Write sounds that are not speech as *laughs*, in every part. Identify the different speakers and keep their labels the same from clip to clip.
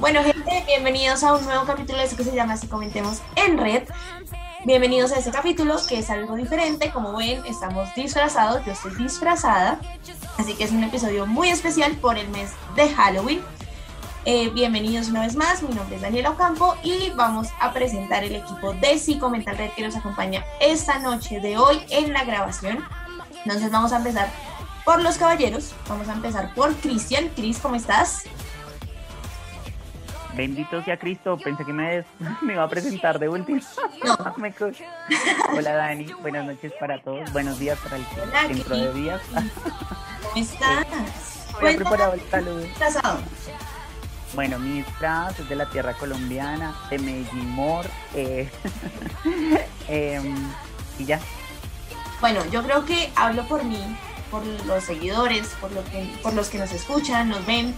Speaker 1: Bueno, gente, bienvenidos a un nuevo capítulo de eso que se llama Así Comentemos en Red. Bienvenidos a este capítulo que es algo diferente. Como ven, estamos disfrazados. Yo estoy disfrazada. Así que es un episodio muy especial por el mes de Halloween. Eh, bienvenidos una vez más. Mi nombre es Daniela Ocampo y vamos a presentar el equipo de Psicomental Red que nos acompaña esta noche de hoy en la grabación. Entonces, vamos a empezar por los caballeros. Vamos a empezar por Cristian. Cris, ¿cómo estás?
Speaker 2: Bendito sea Cristo, pensé que me, *laughs* me iba a presentar de último.
Speaker 1: No. *laughs*
Speaker 2: Hola Dani, buenas noches para todos, buenos días para el
Speaker 1: Hola,
Speaker 2: dentro de días.
Speaker 1: ¿Cómo *laughs* estás?
Speaker 2: Voy a
Speaker 1: Cuéntanos,
Speaker 2: preparar el saludo. Bueno, mi disfraz es de la tierra colombiana, de Medellín Mor, eh, em, y ya.
Speaker 1: Bueno, yo creo que hablo por mí, por los seguidores, por, lo que, por los que nos escuchan, nos ven.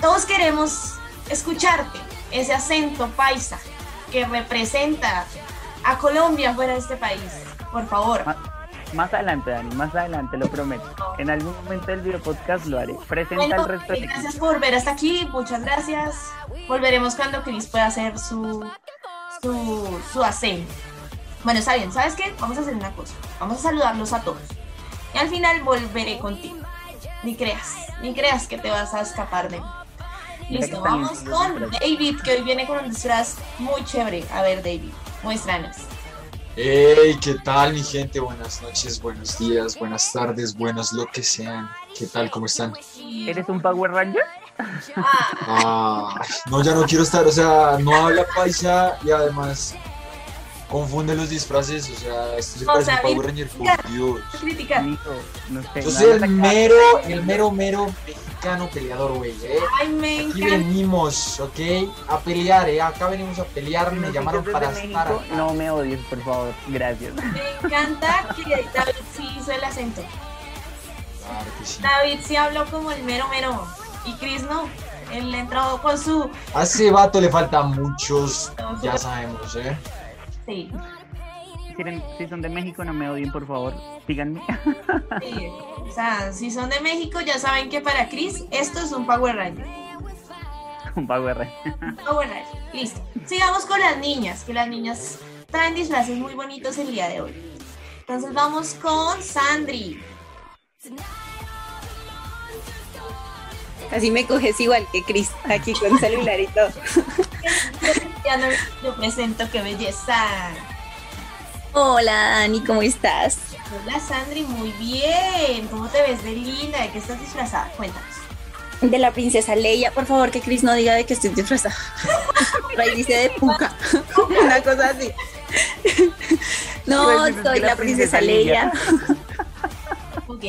Speaker 1: Todos queremos escucharte, ese acento paisa que representa a Colombia fuera de este país. Por favor.
Speaker 2: Más, más adelante, Dani, más adelante, lo prometo. En algún momento del video podcast lo haré. Presenta
Speaker 1: Bueno,
Speaker 2: el resto
Speaker 1: gracias por ver hasta aquí, muchas gracias. Volveremos cuando Cris pueda hacer su, su, su acento. Bueno, está bien, ¿sabes qué? Vamos a hacer una cosa. Vamos a saludarlos a todos. Y al final volveré contigo. Ni creas, ni creas que te vas a escapar de mí. Listo, vamos con. David, que hoy viene con un disfraz muy chévere. A ver, David, muéstranos.
Speaker 3: Hey, ¿qué tal mi gente? Buenas noches, buenos días, buenas tardes, buenos lo que sean. ¿Qué tal? ¿Cómo están?
Speaker 2: ¿Eres un Power Ranger?
Speaker 1: Ah,
Speaker 3: Ah, no, ya no quiero estar, o sea, no habla paisa y además confunde los disfraces, o sea, esto se
Speaker 1: O
Speaker 3: parece
Speaker 1: sea,
Speaker 3: a un Power Ranger, por Dios.
Speaker 1: crítica.
Speaker 2: Hijo, no sé.
Speaker 3: Yo soy el mero, el mero, mero mexicano peleador, güey, ¿eh?
Speaker 1: Ay, me
Speaker 3: Aquí
Speaker 1: encanta.
Speaker 3: venimos, ¿ok? A pelear, ¿eh? Acá venimos a pelear,
Speaker 2: no
Speaker 3: me llamaron para estar acá.
Speaker 2: No me odies, por favor. Gracias.
Speaker 1: Me encanta que David sí hizo el acento.
Speaker 3: Claro que sí.
Speaker 1: David sí habló como el mero mero. Y Chris no. Él entró con su.
Speaker 3: A ese vato le faltan muchos, ya sabemos, ¿eh?
Speaker 1: Sí,
Speaker 2: Si, eran- si son de México, no me odien, por favor. Síganme.
Speaker 1: sí. O sea, si son de México, ya saben que para Chris esto es un Power Ranger. *laughs*
Speaker 2: un Power Ranger.
Speaker 1: Un Power Ranger. Listo. Sigamos con las niñas, que las niñas traen disfraces muy bonitos el día de hoy. Entonces vamos con Sandri.
Speaker 4: Así me coges igual que Chris, aquí con celular y todo. *laughs*
Speaker 1: Ya no lo presento, qué belleza.
Speaker 4: Hola Dani, ¿cómo estás?
Speaker 1: Hola Sandri, muy bien. ¿Cómo te ves de linda? ¿De qué estás disfrazada? Cuéntanos.
Speaker 4: De la princesa Leia, por favor que Chris no diga de que estoy disfrazada. *laughs* Por ahí dice de puca, *laughs* una cosa así. No, soy
Speaker 2: la
Speaker 4: princesa Leia. *laughs*
Speaker 1: Ok.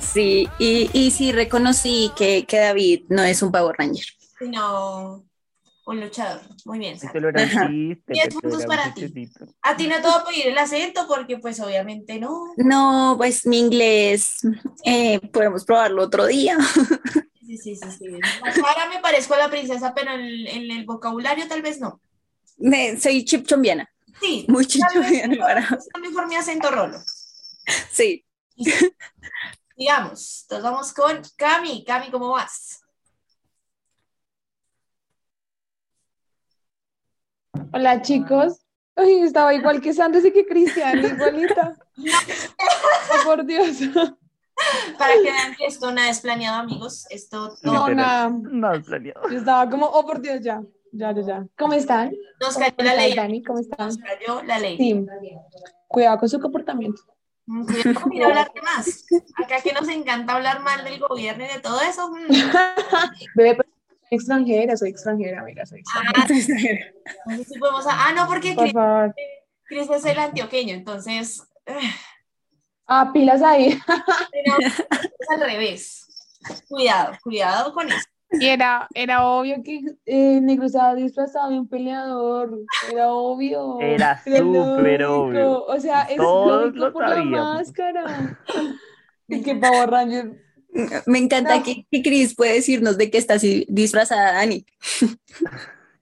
Speaker 4: Sí, y, y sí reconocí que, que David no es un Power Ranger.
Speaker 1: Sino un luchador. Muy bien,
Speaker 2: chiste.
Speaker 1: Diez puntos para ti. A ti no te voy a pedir el acento porque pues obviamente no.
Speaker 4: No, pues mi inglés, eh, podemos probarlo otro día. *laughs*
Speaker 1: Sí, sí, sí, sí. Ahora me parezco a la princesa, pero en, el- en el vocabulario tal vez no.
Speaker 4: Me- soy chipchombiana,
Speaker 1: Sí,
Speaker 4: muy chipchombiana. para-
Speaker 1: está mejor mi acento rolo.
Speaker 4: Sí,
Speaker 1: Digamos, entonces vamos con Cami. Cami, ¿cómo vas?
Speaker 5: Hola chicos. Ay, estaba igual que Sandra y que Cristian, igualita. Oh, por Dios.
Speaker 1: Para que vean que esto nada es planeado, amigos. Esto todo
Speaker 5: No, nada.
Speaker 2: No, es planeado.
Speaker 5: Yo estaba como, oh por Dios, ya. Ya, ya, ya. ¿Cómo están?
Speaker 1: nos
Speaker 5: ¿Cómo
Speaker 1: cayó la ley.
Speaker 5: Dani? ¿Cómo están?
Speaker 1: Nos cayó la ley.
Speaker 5: Sí. Cuidado con su comportamiento.
Speaker 1: Mm, Cuidado con hablar de más. Acá que nos encanta hablar mal del gobierno y de todo eso. mm. *laughs*
Speaker 5: Bebé, soy extranjera, soy extranjera, mira, soy extranjera.
Speaker 1: Ah, no sé si podemos- ah, no, porque
Speaker 5: Por
Speaker 1: Cris,
Speaker 5: favor.
Speaker 1: Cris es el antioqueño, entonces
Speaker 5: Ah, pilas ahí.
Speaker 1: pero es al revés. Cuidado, cuidado con eso.
Speaker 5: Y era, era obvio que eh, Negro estaba disfrazado de un peleador. Era obvio.
Speaker 2: Era súper obvio.
Speaker 5: O sea, es
Speaker 2: Todos
Speaker 5: lógico
Speaker 2: lo
Speaker 5: por la máscara. *laughs* Y que Power Ranger.
Speaker 4: Me encanta
Speaker 5: No.
Speaker 4: que, que Chris puede decirnos de qué está así disfrazada Dani.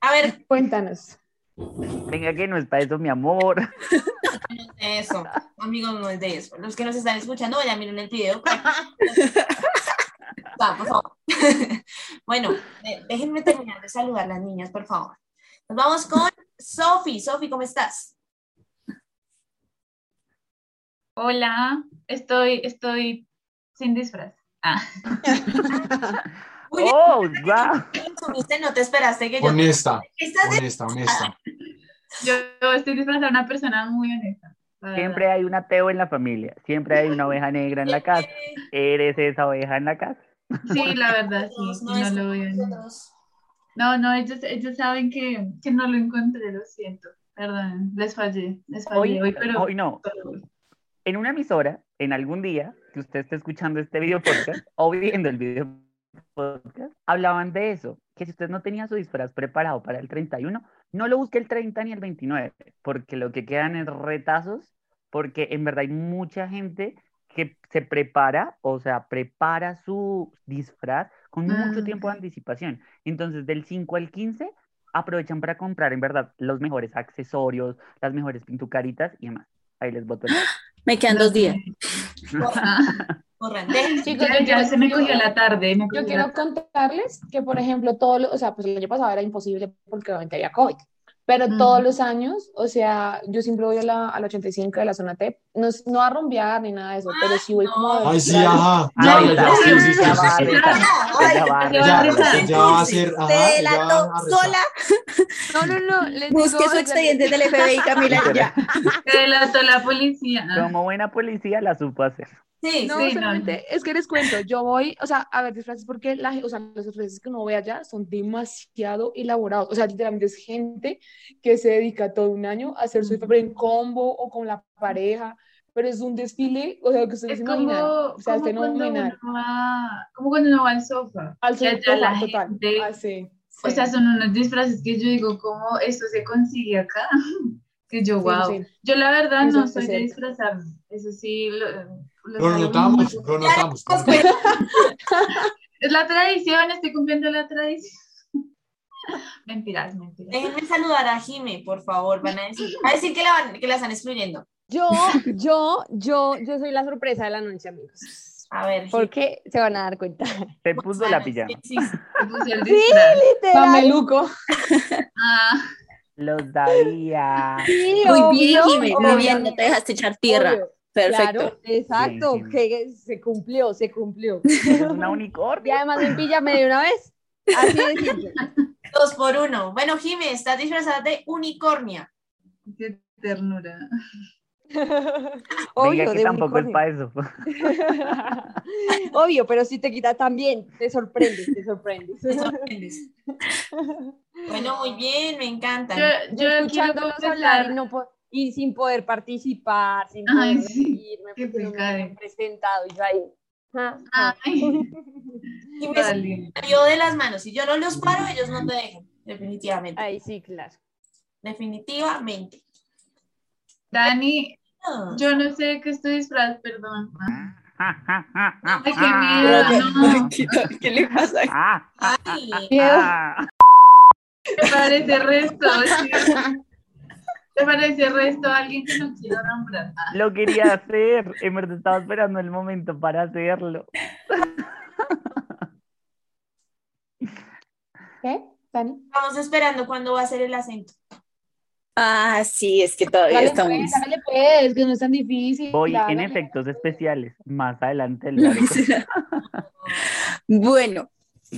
Speaker 1: A ver,
Speaker 5: Cuéntanos.
Speaker 2: Venga, que no es para eso, mi amor.
Speaker 1: no es de eso, amigos, no es de eso. Los que nos están escuchando, vayan miren el video. *laughs* Va, por favor. *laughs* Bueno, déjenme terminar de saludar a las niñas, por favor. Nos vamos con Sofi. Sofi, ¿cómo estás?
Speaker 6: Hola, estoy, estoy sin disfraz. Ah, *laughs*
Speaker 2: ¡Oh, wow!
Speaker 1: subiste, no te esperaste que yo...
Speaker 3: Honesta,
Speaker 1: de-
Speaker 3: honesta, honesta.
Speaker 6: yo, yo estoy disfrazada de una persona muy honesta.
Speaker 2: Siempre hay un ateo en la familia, siempre hay una oveja negra en la casa. ¿Eres esa oveja en la casa?
Speaker 6: Sí, la verdad, sí.
Speaker 1: No
Speaker 6: No, lo. No, no, ellos, ellos saben que, que no lo encontré, lo siento. Perdón, les fallé, les fallé
Speaker 2: Hoy,
Speaker 6: hoy, pero
Speaker 2: hoy no. En una emisora, en algún día que usted esté escuchando este video podcast o viendo el video podcast, hablaban de eso, que si usted no tenía su disfraz preparado para el 31, no lo busque el 30 ni el 29, porque lo que quedan es retazos, porque en verdad hay mucha gente que se prepara, o sea, prepara su disfraz con mucho
Speaker 6: Ah,
Speaker 2: tiempo de anticipación. Entonces, del 5 al 15, aprovechan para comprar, en verdad, los mejores accesorios, las mejores pintucaritas y demás. Ahí les boto el...
Speaker 4: Me quedan dos días. *laughs*
Speaker 1: Dejen-
Speaker 5: Chicos,
Speaker 6: ya,
Speaker 5: yo
Speaker 6: ya
Speaker 5: quiero-
Speaker 6: se me
Speaker 5: yo-
Speaker 6: cogió la tarde. me
Speaker 5: Yo
Speaker 6: cogió
Speaker 5: quiero contarles que, por ejemplo, todo lo, o sea, pues el año pasado era imposible porque obviamente había COVID, pero
Speaker 6: Mm.
Speaker 5: todos los años, o sea, yo siempre voy a la, a la 85 de la zona T, no, no a rumbear ni nada de eso, pero sí voy como a
Speaker 3: Ay, sí, ajá. Ya,
Speaker 2: ya,
Speaker 3: ya, sí, sí, sí,
Speaker 2: ya
Speaker 3: sí,
Speaker 2: va,
Speaker 3: a ser.
Speaker 4: Te
Speaker 3: ya
Speaker 4: delató
Speaker 3: va a rezar.
Speaker 4: sola.
Speaker 5: No, no, no, les
Speaker 4: Busque
Speaker 5: digo,
Speaker 4: su expediente del FBI, Camila, *laughs* ya.
Speaker 6: Te delató la policía.
Speaker 2: Como buena policía la supo hacer.
Speaker 1: Sí,
Speaker 5: No,
Speaker 6: Sí, no,
Speaker 5: solamente es que les cuento, yo voy, o sea, a ver disfraces porque la, o sea, los disfraces que uno ve allá son demasiado elaborados, o sea, literalmente es gente que se dedica todo un año a hacer su disfraz en combo o con la pareja, pero es un desfile, o sea, que ustedes
Speaker 6: Es
Speaker 5: se
Speaker 6: como,
Speaker 5: imaginan, o sea,
Speaker 6: como cuando
Speaker 5: fenomenal.
Speaker 6: uno va, como cuando uno va al sofá.
Speaker 5: Al
Speaker 6: la
Speaker 5: total,
Speaker 6: gente-
Speaker 5: así,
Speaker 6: O
Speaker 5: sí.
Speaker 6: sea, son unos disfraces que yo digo, ¿cómo esto se consigue acá? *laughs* Que yo, wow. Yo la verdad
Speaker 5: Eso
Speaker 6: no soy de disfrazarme. Eso sí, lo, lo
Speaker 3: Lo notamos, lo notamos. *laughs*
Speaker 6: Es la tradición, estoy cumpliendo la tradición. *laughs* Mentiras, mentiras.
Speaker 1: déjenme saludar a Jime, por favor. Van a decir, a decir que la, van- que la están excluyendo.
Speaker 7: Yo, yo, yo, yo soy la sorpresa de la noche, amigos.
Speaker 1: A ver,
Speaker 7: Porque se van a dar cuenta.
Speaker 2: Se puso la pijama.
Speaker 1: Sí, sí.
Speaker 6: El disfraz.
Speaker 5: Mameluco.
Speaker 6: Ah,
Speaker 2: Lo sabía.
Speaker 7: Sí,
Speaker 4: Muy bien, Jimmy, muy bien, no te dejaste echar tierra.
Speaker 7: obvio.
Speaker 4: Perfecto.
Speaker 7: Claro, exacto,
Speaker 2: Bien,
Speaker 7: que se cumplió, se cumplió.
Speaker 2: Es una
Speaker 7: Y
Speaker 2: unicornio.
Speaker 7: además en pijama de una vez. Así de simple. *laughs*
Speaker 1: Dos por uno. Bueno, Jime, estás disfrazada de unicornia.
Speaker 6: qué ternura. *laughs*
Speaker 7: Obvio,
Speaker 2: Diga que
Speaker 7: de
Speaker 2: tampoco es para eso. *laughs*
Speaker 7: Obvio, pero si te quita también, te sorprendes, te sorprendes.
Speaker 1: Te sorprendes. Bueno, muy bien, me encantan.
Speaker 6: Yo, yo quiero
Speaker 7: Escuchándolos hablar y, no po- y sin poder participar, sin
Speaker 6: Ay,
Speaker 7: poder
Speaker 6: sí,
Speaker 7: me habían presentado y yo ahí. ah, ah.
Speaker 6: Ay, *laughs*
Speaker 1: se *laughs*
Speaker 6: vale.
Speaker 1: salió de las manos. Si yo no los paro, ellos no te dejan. Definitivamente.
Speaker 7: Ay, sí, claro.
Speaker 1: Definitivamente.
Speaker 6: Dani,
Speaker 1: Ah.
Speaker 6: yo no sé de qué estoy disfraz, perdón. *laughs* Ay, qué miedo, no.
Speaker 4: ¿Qué le pasa?
Speaker 1: Ay,
Speaker 2: ah.
Speaker 6: Me parece resto, sí. Me parece resto a alguien que no quiero nombrar.
Speaker 2: Lo quería hacer. En verdad estaba esperando el momento para hacerlo.
Speaker 5: ¿Qué, Dani?
Speaker 1: Estamos esperando cuándo va a ser el acento.
Speaker 4: Ah, sí, es que todavía
Speaker 5: Dale
Speaker 4: estamos.
Speaker 5: pues, dale pues, que no es tan difícil.
Speaker 2: Voy en efectos especiales. Más adelante. lo haré. *laughs*
Speaker 4: Bueno,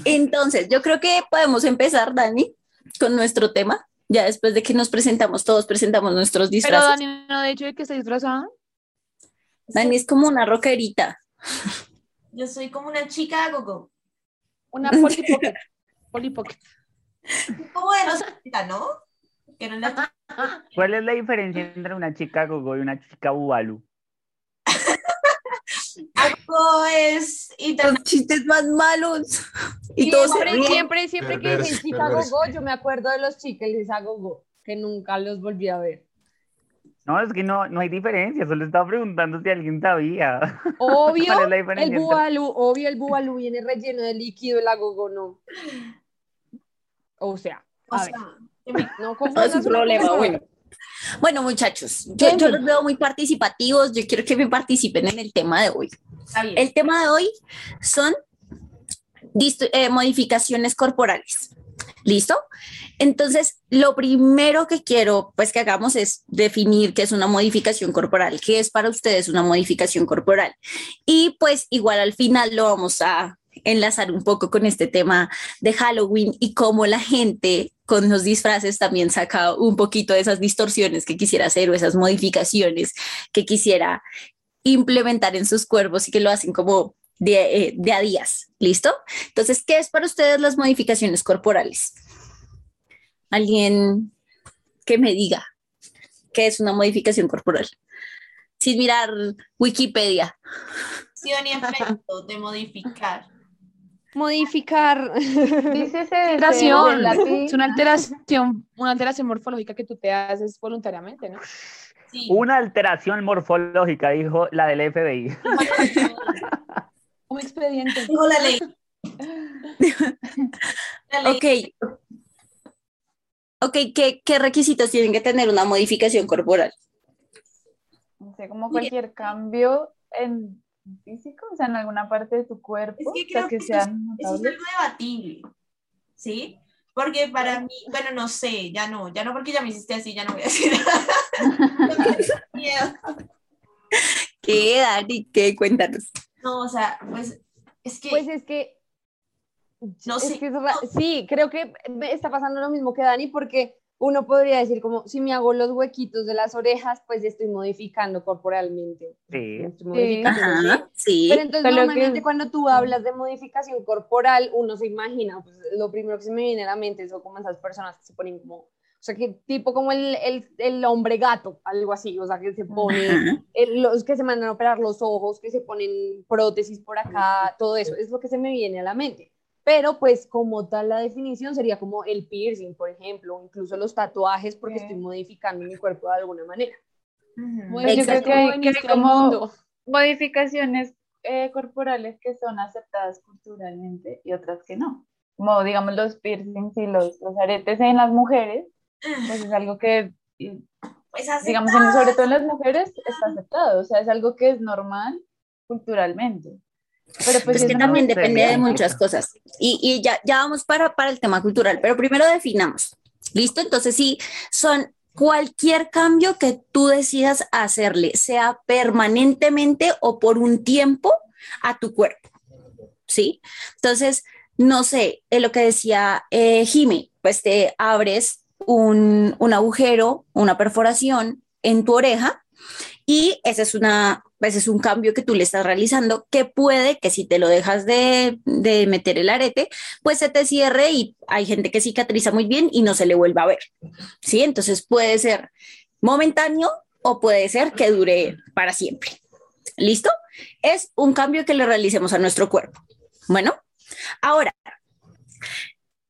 Speaker 4: entonces yo creo que podemos empezar, Dani, con nuestro tema. Ya después de que nos presentamos, todos presentamos nuestros
Speaker 5: Pero
Speaker 4: disfraces.
Speaker 5: Dani, no de hecho de que está disfrazada.
Speaker 4: Dani es como una rockerita.
Speaker 1: Yo soy como una chica gogo.
Speaker 5: Una *laughs* Polly Pocket. Polly Pocket.
Speaker 1: Como de los 70, ¿no? *laughs*
Speaker 2: ¿Cuál es la diferencia entre una chica gogo y una chica bubalu?
Speaker 1: Algo es
Speaker 4: Los chistes más malos. Y todos
Speaker 7: Siempre, siempre, siempre que dicen
Speaker 3: Perverso,
Speaker 7: chica
Speaker 3: perverso.
Speaker 7: gogo, yo me acuerdo de los chicles a gogo, que nunca los volví a ver.
Speaker 2: No, es que no, no hay diferencia. Solo estaba preguntando si alguien sabía. *laughs*
Speaker 7: Obvio,
Speaker 2: ¿Cuál es la
Speaker 7: el bubalú, obvio, el bubalú viene relleno de líquido, el agogo no. O sea,
Speaker 1: O
Speaker 7: a ver,
Speaker 1: sea,
Speaker 7: no
Speaker 4: No es un problema, bueno. Bueno, muchachos, yo, yo los veo muy participativos. Yo quiero que me participen en el tema de hoy. El tema de hoy son eh, modificaciones corporales. ¿Listo? Entonces, lo primero que quiero pues que hagamos es definir qué es una modificación corporal, qué es para ustedes una modificación corporal. Y pues igual al final lo vamos a enlazar un poco con este tema de Halloween y cómo la gente con los disfraces también saca un poquito de esas distorsiones que quisiera hacer o esas modificaciones que quisiera implementar en sus cuerpos y que lo hacen como de, eh, a días. ¿Listo? Entonces, ¿qué es para ustedes las modificaciones corporales? Alguien que me diga qué es una modificación corporal. Sin mirar Wikipedia.
Speaker 1: Acción y efecto de modificar.
Speaker 7: Modificar.
Speaker 5: Alteración, *laughs* es una alteración, una alteración morfológica que tú te haces voluntariamente, ¿no?
Speaker 1: Sí.
Speaker 2: Una alteración morfológica, dijo la del FBI.
Speaker 5: Como *laughs* expediente.
Speaker 1: Dijo la ley. *laughs* La ley.
Speaker 4: Ok. Ok, ¿qué, qué requisitos tienen que tener una modificación corporal?
Speaker 6: No sé, como cualquier cambio en físico, o sea, en alguna parte de tu cuerpo,
Speaker 1: Es que
Speaker 6: o sea,
Speaker 1: creo
Speaker 6: que
Speaker 1: que eso eso es algo debatible, ¿sí? Porque para mí, bueno, no sé, ya no, ya no porque ya me hiciste así, ya no voy a decir nada. *laughs*
Speaker 4: ¿Qué, Dani? ¿Qué? Cuéntanos.
Speaker 1: No, o sea, pues es que
Speaker 7: Pues es que.
Speaker 1: No
Speaker 7: es
Speaker 1: sé.
Speaker 7: que es ra- sí, creo que me está pasando lo mismo que Dani, porque uno podría decir, como si me hago los huequitos de las orejas, pues estoy modificando corporalmente.
Speaker 2: Sí.
Speaker 7: Estoy modificando, ¿sí?
Speaker 4: Ajá, sí.
Speaker 7: Pero entonces
Speaker 6: que-
Speaker 7: normalmente cuando tú hablas de modificación corporal, uno se imagina, pues lo primero que se me viene a la mente son como esas personas que se ponen como, o sea, que tipo como el, el, el hombre gato, algo así, o sea, que se pone, el- los que se mandan a operar los ojos, que se ponen prótesis por acá, todo eso, es lo que se me viene a la mente. Pero pues como tal la definición sería como el piercing, por ejemplo, o incluso los tatuajes porque
Speaker 6: Sí.
Speaker 7: estoy modificando mi cuerpo de alguna manera.
Speaker 5: Muy bien, yo creo
Speaker 4: Exacto.
Speaker 5: que hay, que hay como.
Speaker 6: Modificaciones eh, corporales que son aceptadas culturalmente y otras que no. Como digamos los piercings y los, los aretes en las mujeres, pues es algo que,
Speaker 1: pues
Speaker 6: digamos, en- sobre todo en las mujeres está aceptado, o sea, es algo que es normal culturalmente. Pero pues
Speaker 4: Es que
Speaker 6: es
Speaker 4: también depende de muchas cosas. Y, y ya, ya vamos para, para el tema cultural, pero primero definamos. ¿Listo? Entonces, sí, son cualquier cambio que tú decidas hacerle, sea permanentemente o por un tiempo a tu cuerpo. ¿Sí? Entonces, no sé, eh, lo que decía eh, Jimmy, pues te abres un, un agujero, una perforación en tu oreja y ese es, una, ese es un cambio que tú le estás realizando que puede que si te lo dejas de, de meter el arete, pues se te cierre y hay gente que cicatriza muy bien y no se le vuelva a ver. ¿Sí? Entonces puede ser momentáneo o puede ser que dure para siempre. ¿Listo? Es un cambio que le realicemos a nuestro cuerpo. Bueno, ahora,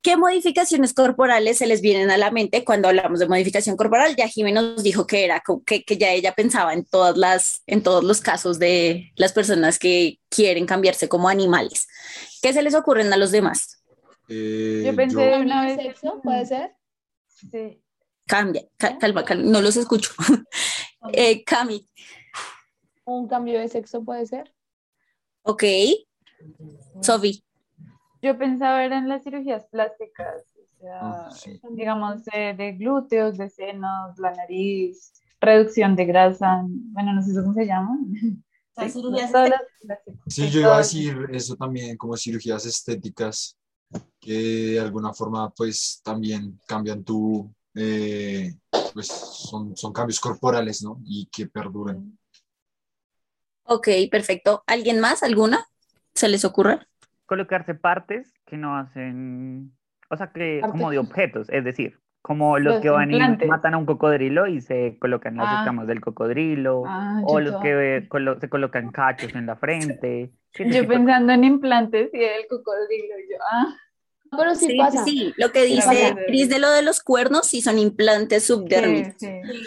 Speaker 4: ¿Qué modificaciones corporales se les vienen a la mente cuando hablamos de modificación corporal? Ya Jimmy nos dijo que era que, que ya ella pensaba en todas las, en todos los casos de las personas que quieren cambiarse como animales. ¿Qué se les ocurren a los demás?
Speaker 3: Eh,
Speaker 6: Yo pensé
Speaker 3: yo-
Speaker 6: de una
Speaker 5: ¿Cambio de
Speaker 6: vez.
Speaker 5: sexo puede ser?
Speaker 6: Sí.
Speaker 4: Cambia, ca- calma, calma, no los escucho. *laughs* eh, Cami,
Speaker 5: ¿Un cambio de sexo puede ser?
Speaker 4: ok. Sofi,
Speaker 6: Yo pensaba era en las cirugías plásticas, o sea,
Speaker 3: sí.
Speaker 6: digamos, de, de glúteos, de senos, la nariz, reducción de grasa, bueno, no sé cómo se llaman.
Speaker 1: Sea, *laughs*
Speaker 6: Sí,
Speaker 1: cirugías
Speaker 3: Sí, yo iba a decir eso también, como cirugías estéticas, que de alguna forma pues también cambian tu, eh, pues son, son cambios corporales, ¿no? Y que perduran.
Speaker 4: ok, perfecto. ¿Alguien más? ¿Alguna? ¿Se les ocurre?
Speaker 2: Colocarse partes que no hacen, o sea, que
Speaker 5: Partes.
Speaker 2: como de objetos, es decir, como los
Speaker 6: Los
Speaker 2: que van y
Speaker 6: implantes.
Speaker 2: matan a un cocodrilo y se colocan las
Speaker 6: Ah.
Speaker 2: escamas del cocodrilo,
Speaker 6: Ah,
Speaker 2: o los
Speaker 6: to-
Speaker 2: que colo- se colocan cachos en la frente. *laughs*
Speaker 6: Yo pensando en implantes y el cocodrilo, y yo, ah,
Speaker 5: Pero sí,
Speaker 4: Sí,
Speaker 5: pasa.
Speaker 4: sí, lo que dice. Cris de lo de los cuernos, sí son implantes subdérmicos.
Speaker 6: sí, sí.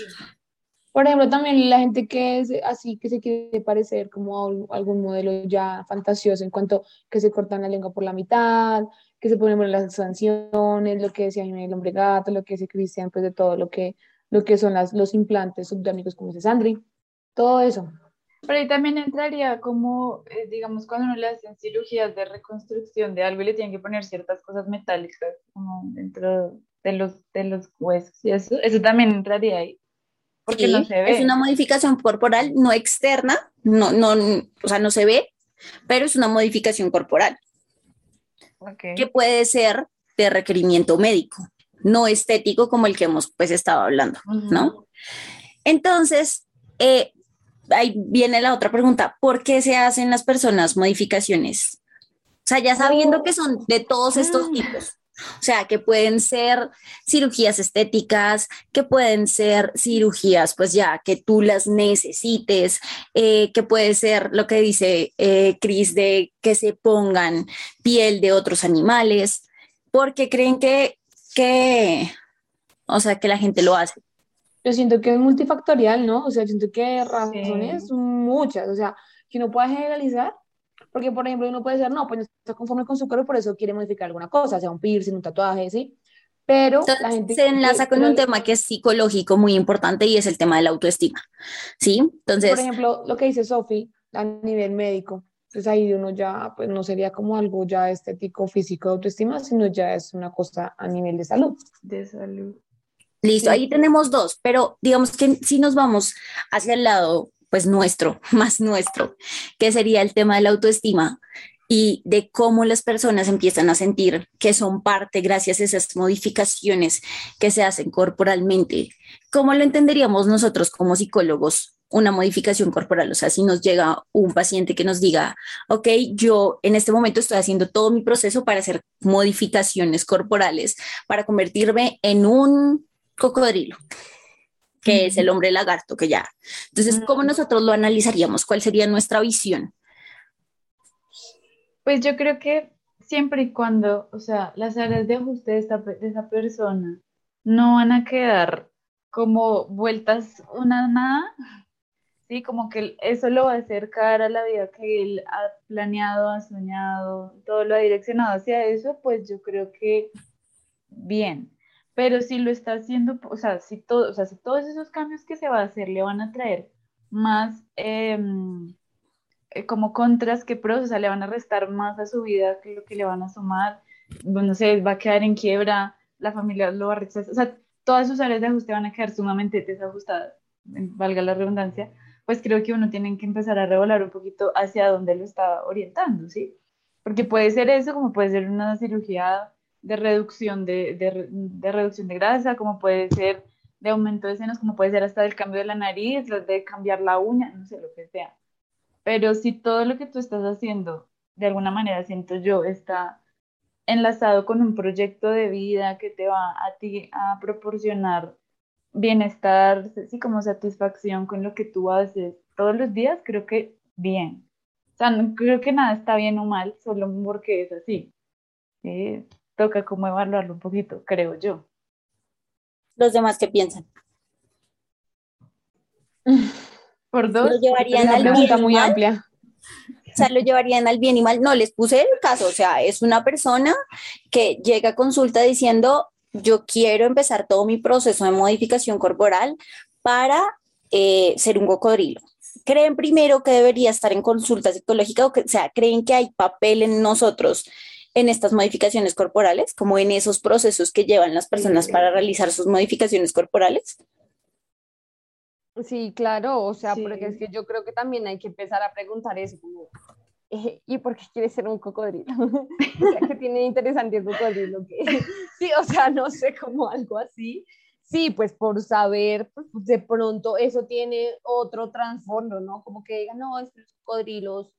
Speaker 5: Por ejemplo, también la gente que es así, que se quiere parecer como a algún modelo ya fantasioso en cuanto que se cortan la lengua por la mitad, que se ponen las sanciones, lo que decía el hombre gato, lo que dice Cristian, pues de todo lo que, lo que son las, los implantes subdérmicos, como dice Sandri, todo eso.
Speaker 6: Pero ahí también entraría como, eh, digamos, cuando uno le hacen cirugías de reconstrucción de algo y le tienen que poner ciertas cosas metálicas como dentro de los, de los huesos y eso, eso también entraría ahí. Porque
Speaker 4: Sí,
Speaker 6: no se ve.
Speaker 4: Es una modificación corporal no externa, no, no, o sea, no se ve, pero es una modificación corporal
Speaker 6: Ok.
Speaker 4: que puede ser de requerimiento médico, no estético como el que hemos pues estado hablando, ¿no? Entonces, eh, ahí viene la otra pregunta, ¿por qué se hacen las personas modificaciones? O sea, ya sabiendo que son de todos estos tipos. O sea, que pueden ser cirugías estéticas, que pueden ser cirugías, pues ya que tú las necesites, eh, que puede ser lo que dice eh, Cris de que se pongan piel de otros animales, porque creen que, que, o sea, que la gente lo hace.
Speaker 5: Yo siento que es multifactorial, ¿no? O sea, siento que hay razones muchas, o sea, que uno puede generalizar, porque por ejemplo uno puede decir, no, pues no está conforme con su cuerpo, por eso quiere modificar alguna cosa, sea un piercing, un tatuaje, ¿sí? Pero la gente...
Speaker 4: se enlaza con un tema que es psicológico muy importante y es el tema de la autoestima, ¿sí? Entonces,
Speaker 5: Por ejemplo, lo que dice Sofi a nivel médico, pues ahí uno ya, pues no sería como algo ya estético, físico, de autoestima, sino ya es una cosa a nivel de salud.
Speaker 6: De salud.
Speaker 4: Listo, ahí tenemos dos, pero digamos que si nos vamos hacia el lado, pues nuestro, *laughs* más nuestro, que sería el tema de la autoestima y de cómo las personas empiezan a sentir que son parte gracias a esas modificaciones que se hacen corporalmente. ¿Cómo lo entenderíamos nosotros como psicólogos? Una modificación corporal, o sea, si nos llega un paciente que nos diga, ok, yo en este momento estoy haciendo todo mi proceso para hacer modificaciones corporales, para convertirme en un cocodrilo, que es el hombre lagarto, que ya. Entonces, ¿cómo nosotros lo analizaríamos? ¿Cuál sería nuestra visión?
Speaker 6: Pues yo creo que siempre y cuando, o sea, las áreas de ajuste de, esta de esa persona no van a quedar como vueltas una nada, sí, como que eso lo va a acercar a la vida que él ha planeado, ha soñado, todo lo ha direccionado hacia eso, pues yo creo que bien. Pero si lo está haciendo, o sea, si todo, o sea, si todos esos cambios que se va a hacer le van a traer más em, eh, como contras que pros, o sea, le van a restar más a su vida que lo que le van a sumar, bueno, no sé, va a quedar en quiebra, la familia lo va a rechazar, o sea, todas sus áreas de ajuste van a quedar sumamente desajustadas, valga la redundancia, pues creo que uno tiene que empezar a revolar un poquito hacia dónde lo está orientando, ¿sí? Porque puede ser eso, como puede ser una cirugía de reducción de, de de reducción de grasa, como puede ser de aumento de senos, como puede ser hasta del cambio de la nariz, de cambiar la uña, no sé, lo que sea. Pero si todo lo que tú estás haciendo, de alguna manera, siento yo, está enlazado con un proyecto de vida que te va a ti a proporcionar bienestar, sí, como satisfacción con lo que tú haces todos los días, creo que bien. O sea, no creo que nada está bien o mal, solo porque es así. Sí, toca como evaluarlo un poquito, creo yo.
Speaker 4: Los demás, ¿qué piensan?
Speaker 6: Por dos,
Speaker 4: Lo llevarían
Speaker 5: Una
Speaker 4: al bien
Speaker 5: pregunta
Speaker 4: y
Speaker 5: muy
Speaker 4: mal.
Speaker 5: amplia.
Speaker 4: O sea, lo llevarían al bien y mal. No, les puse el caso. O sea, es una persona que llega a consulta diciendo, yo quiero empezar todo mi proceso de modificación corporal para eh, ser un cocodrilo. ¿Creen primero que debería estar en consulta psicológica o que, o sea, creen que hay papel en nosotros en estas modificaciones corporales, como en esos procesos que llevan las personas para realizar sus modificaciones corporales?
Speaker 7: Sí, claro, o sea,
Speaker 6: Sí.
Speaker 7: porque es que yo creo que también hay que empezar a preguntar eso, como, eh, ¿y por qué quieres ser un cocodrilo? *laughs* o sea, ¿qué tiene interesante el cocodrilo? que *laughs* Sí, o sea, no sé, como algo así. Sí, pues por saber, pues, de pronto eso tiene otro trasfondo, ¿no? Como que digan, no, es que los cocodrilos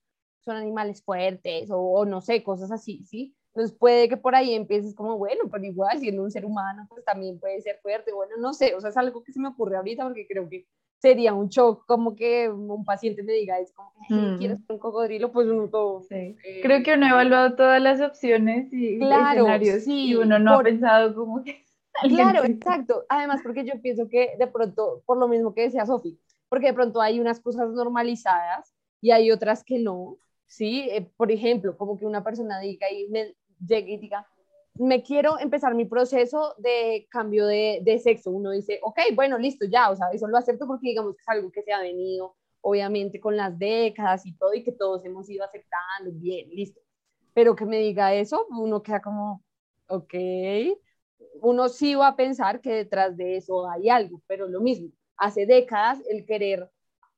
Speaker 7: son animales fuertes o, o no sé, cosas así, ¿sí? Entonces puede que por ahí empieces como, bueno, pero igual siendo un ser humano, pues también puede ser fuerte, bueno, no sé, o sea, es algo que se me ocurre ahorita porque creo que sería un shock como que un paciente me diga, es como,
Speaker 6: Mm.
Speaker 7: ¿quieres ser un cocodrilo? Pues uno todo...
Speaker 6: Sí.
Speaker 7: eh,
Speaker 6: Creo que uno ha evaluado todas las opciones y
Speaker 7: Claro,
Speaker 6: escenarios
Speaker 7: sí,
Speaker 6: y uno no
Speaker 7: por-
Speaker 6: ha pensado como que *laughs*
Speaker 7: Claro, exacto. Además, porque yo pienso que de pronto, por lo mismo que decía Sofi, porque de pronto hay unas cosas normalizadas y hay otras que no, ¿sí? Eh, por ejemplo, como que una persona diga y me llegue y diga, me quiero empezar mi proceso de cambio de, de sexo. Uno dice, ok, bueno, listo, ya, o sea, eso lo acepto porque digamos que es algo que se ha venido obviamente con las décadas y todo, y que todos hemos ido aceptando, bien, listo. Pero que me diga eso, uno queda como, ok, uno sí va a pensar que detrás de eso hay algo, pero lo mismo, hace décadas el querer,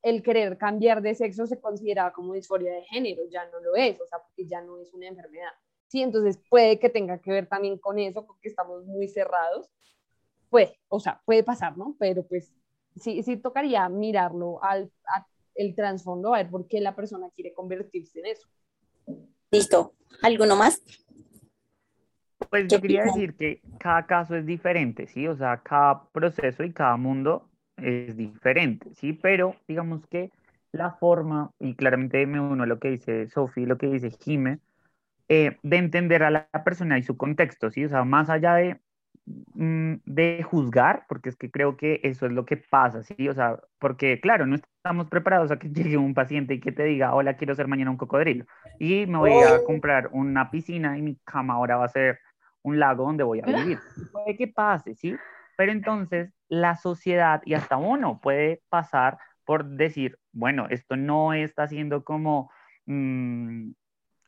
Speaker 7: el querer cambiar de sexo se consideraba como disforia de género, ya no lo es, o sea, porque ya no es una enfermedad. Sí, entonces puede que tenga que ver también con eso, porque estamos muy cerrados. Puede, o sea, puede pasar, ¿no? Pero pues sí, sí tocaría mirarlo al el trasfondo, a ver por qué la persona quiere convertirse en eso.
Speaker 4: Listo. ¿Alguno más?
Speaker 2: Pues yo quería decir que cada caso es diferente, ¿sí? O sea, cada proceso y cada mundo es diferente, ¿sí? Pero digamos que la forma, y claramente me uno a lo que dice Sofi, lo que dice Jime, eh, de entender a la persona y su contexto, ¿sí? O sea, más allá de, mm, de juzgar, porque es que creo que eso es lo que pasa, ¿sí? O sea, porque claro, no estamos preparados a que *laughs* llegue un paciente y que te diga, hola, quiero ser mañana un cocodrilo, y me voy a comprar una piscina y mi cama ahora va a ser un lago donde voy a vivir. Puede que pase, ¿sí? Pero entonces la sociedad y hasta uno puede pasar por decir, bueno, esto no está siendo como, mm,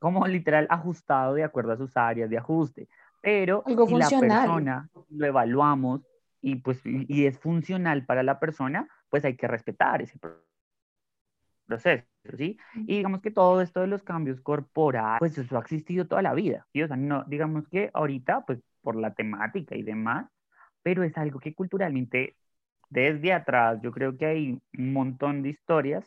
Speaker 2: como literal ajustado de acuerdo a sus áreas de ajuste. Pero
Speaker 5: Algo
Speaker 2: si la
Speaker 5: funcional.
Speaker 2: persona lo evaluamos y, pues, y es funcional para la persona, pues hay que respetar ese pro- proceso, ¿sí? Y digamos que todo esto de los cambios corporales, pues eso ha existido toda la vida, ¿sí? O sea, no, digamos que ahorita, pues por la temática y demás, pero es algo que culturalmente desde atrás yo creo que hay un montón de historias,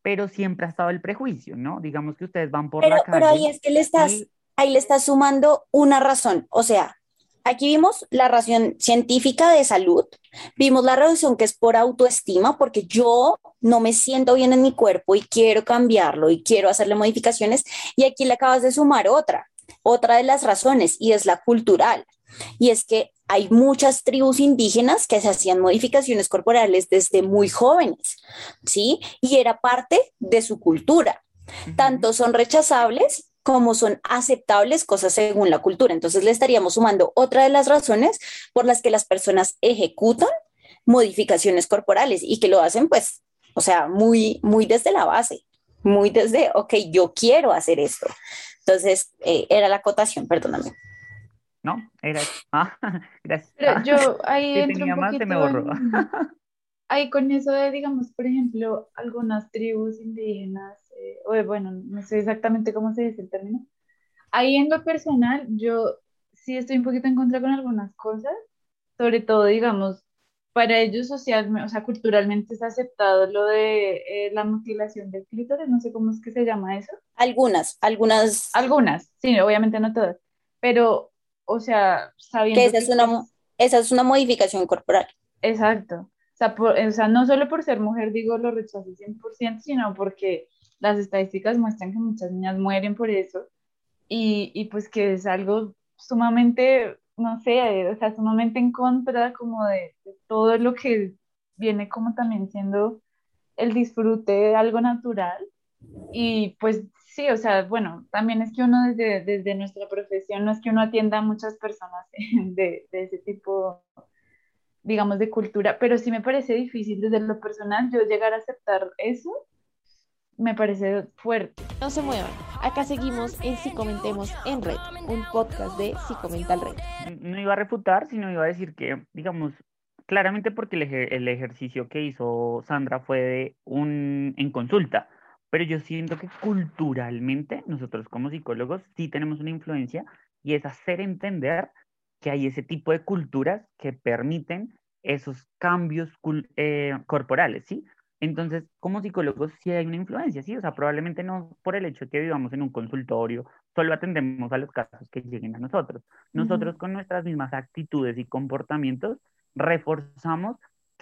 Speaker 2: pero siempre ha estado el prejuicio, ¿no? Digamos que ustedes van por
Speaker 4: Pero,
Speaker 2: la
Speaker 4: pero ahí
Speaker 2: calle
Speaker 4: es que le estás,
Speaker 2: y-
Speaker 4: ahí le estás sumando una razón. O sea, aquí vimos la razón científica de salud, vimos la razón que es por autoestima, porque yo no me siento bien en mi cuerpo y quiero cambiarlo y quiero hacerle modificaciones. Y aquí le acabas de sumar otra, otra de las razones, y es la cultural. Y es que hay muchas tribus indígenas que se hacían modificaciones corporales desde muy jóvenes, ¿sí? Y era parte de su cultura tanto son rechazables como son aceptables cosas según la cultura. Entonces le estaríamos sumando otra de las razones por las que las personas ejecutan modificaciones corporales y que lo hacen pues, o sea, muy, muy desde la base, muy desde, ok, yo quiero hacer esto. Entonces, eh, era la acotación, perdóname.
Speaker 2: ¿No? Era... *laughs* Ah, gracias.
Speaker 6: Pero yo *laughs* ahí
Speaker 2: si
Speaker 6: entro
Speaker 2: tenía
Speaker 6: un
Speaker 2: más, se me borró.
Speaker 6: en- *laughs* ahí con eso de, digamos, por ejemplo, algunas tribus indígenas, eh, o bueno, no sé exactamente cómo se dice el término. Ahí en lo personal, yo sí estoy un poquito en contra con algunas cosas, sobre todo, digamos, para ellos socialmente, o sea, culturalmente es aceptado lo de eh, la mutilación del clítoris, no sé cómo es que se llama eso.
Speaker 4: Algunas, algunas,
Speaker 6: Algunas, sí, obviamente no todas, pero, o sea, sabiendo
Speaker 4: que esa es
Speaker 6: que
Speaker 4: una,
Speaker 6: pues,
Speaker 4: esa es una modificación corporal.
Speaker 6: Exacto. O sea, por- o sea, no solo por ser mujer digo lo rechazo 100%, sino porque las estadísticas muestran que muchas niñas mueren por eso y, y pues que es algo sumamente, no sé, o sea, sumamente en contra como de, de todo lo que viene como también siendo el disfrute de algo natural. Y pues sí, o sea, bueno, también es que uno desde, desde nuestra profesión no es que uno atienda a muchas personas *laughs* de, de ese tipo digamos, de cultura, pero sí me parece difícil desde lo personal yo llegar a aceptar eso, me parece fuerte.
Speaker 8: No se muevan. Acá seguimos en Si Comentemos en Red, un podcast de Si Comenta el Red.
Speaker 2: no iba a refutar, sino iba a decir que, digamos, claramente porque el, ejer- el ejercicio que hizo Sandra fue de un en consulta, pero yo siento que culturalmente nosotros como psicólogos sí tenemos una influencia y es hacer entender que hay ese tipo de culturas que permiten esos cambios eh, corporales, ¿sí? Entonces, como psicólogos sí hay una influencia, ¿sí? O sea, probablemente no por el hecho de que vivamos en un consultorio, solo atendemos a los casos que lleguen a nosotros. Nosotros con nuestras mismas actitudes y comportamientos reforzamos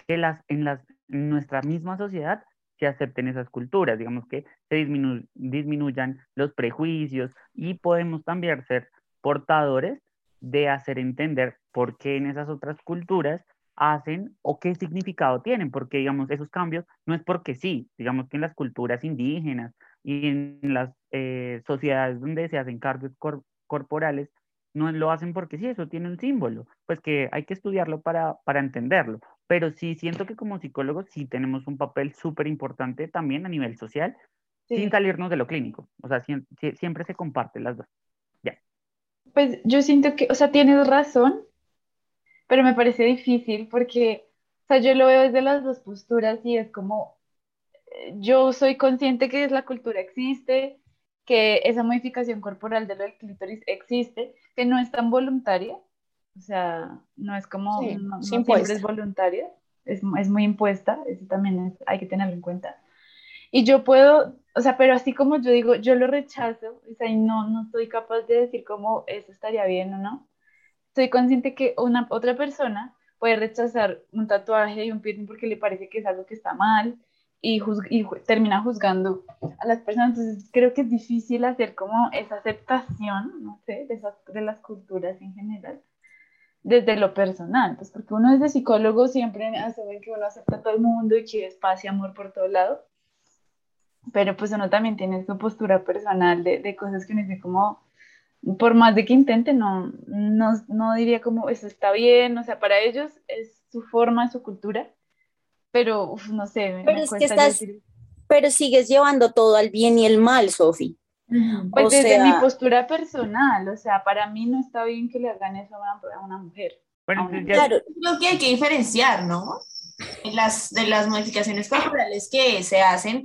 Speaker 2: que las, en, las, en nuestra misma sociedad se acepten esas culturas, digamos que se disminu- disminuyan los prejuicios y podemos también ser portadores de hacer entender por qué en esas otras culturas hacen o qué significado tienen, porque digamos esos cambios no es porque sí, digamos que en las culturas indígenas y en las eh, sociedades donde se hacen cor- corporales, no lo hacen porque sí, eso tiene un símbolo, pues que hay que estudiarlo para, para entenderlo, pero sí siento que como psicólogos sí tenemos un papel súper importante también a nivel social,
Speaker 6: Sí.
Speaker 2: sin salirnos de lo clínico. O sea, siem- sie- siempre se comparten las dos.
Speaker 6: Pues yo siento que, o sea, tienes razón, pero me parece difícil porque, o sea, yo lo veo desde las dos posturas y es como, eh, yo soy consciente que la cultura existe, que esa modificación corporal de lo del clítoris existe, que no es tan voluntaria, o sea, no es como,
Speaker 4: Sí,
Speaker 6: no, no
Speaker 4: es
Speaker 6: siempre
Speaker 4: impuesta.
Speaker 6: es voluntaria, es, es muy impuesta, eso también es- hay que tenerlo en cuenta. Y yo puedo, o sea, pero así como yo digo, yo lo rechazo, o sea, y no, no soy capaz de decir cómo eso estaría bien o no. Soy consciente que una otra persona puede rechazar un tatuaje y un piercing porque le parece que es algo que está mal y, juz- y termina juzgando a las personas. Entonces creo que es difícil hacer como esa aceptación, no sé, de, esas, de las culturas en general desde lo personal, pues porque uno desde psicólogo siempre asume que uno acepta a todo el mundo y que es paz y amor por todo lado, pero pues uno también tiene su postura personal de, de cosas que uno dice como, por más de que intente, no, no, no diría como eso está bien, o sea, para ellos es su forma, su cultura, pero uf, no sé,
Speaker 4: Pero
Speaker 6: me
Speaker 4: es que
Speaker 6: cuesta
Speaker 4: estás-
Speaker 6: decir,
Speaker 4: Pero sigues llevando todo al bien y el mal, Sofi.
Speaker 6: Pues
Speaker 4: o
Speaker 6: desde mi
Speaker 4: sea-
Speaker 6: postura personal, o sea, para mí no está bien que le hagan eso a una, a una mujer.
Speaker 2: Bueno,
Speaker 6: Ah,
Speaker 2: entonces ya-
Speaker 4: Claro,
Speaker 1: Creo que hay que diferenciar, ¿no? De las, de las modificaciones corporales que se hacen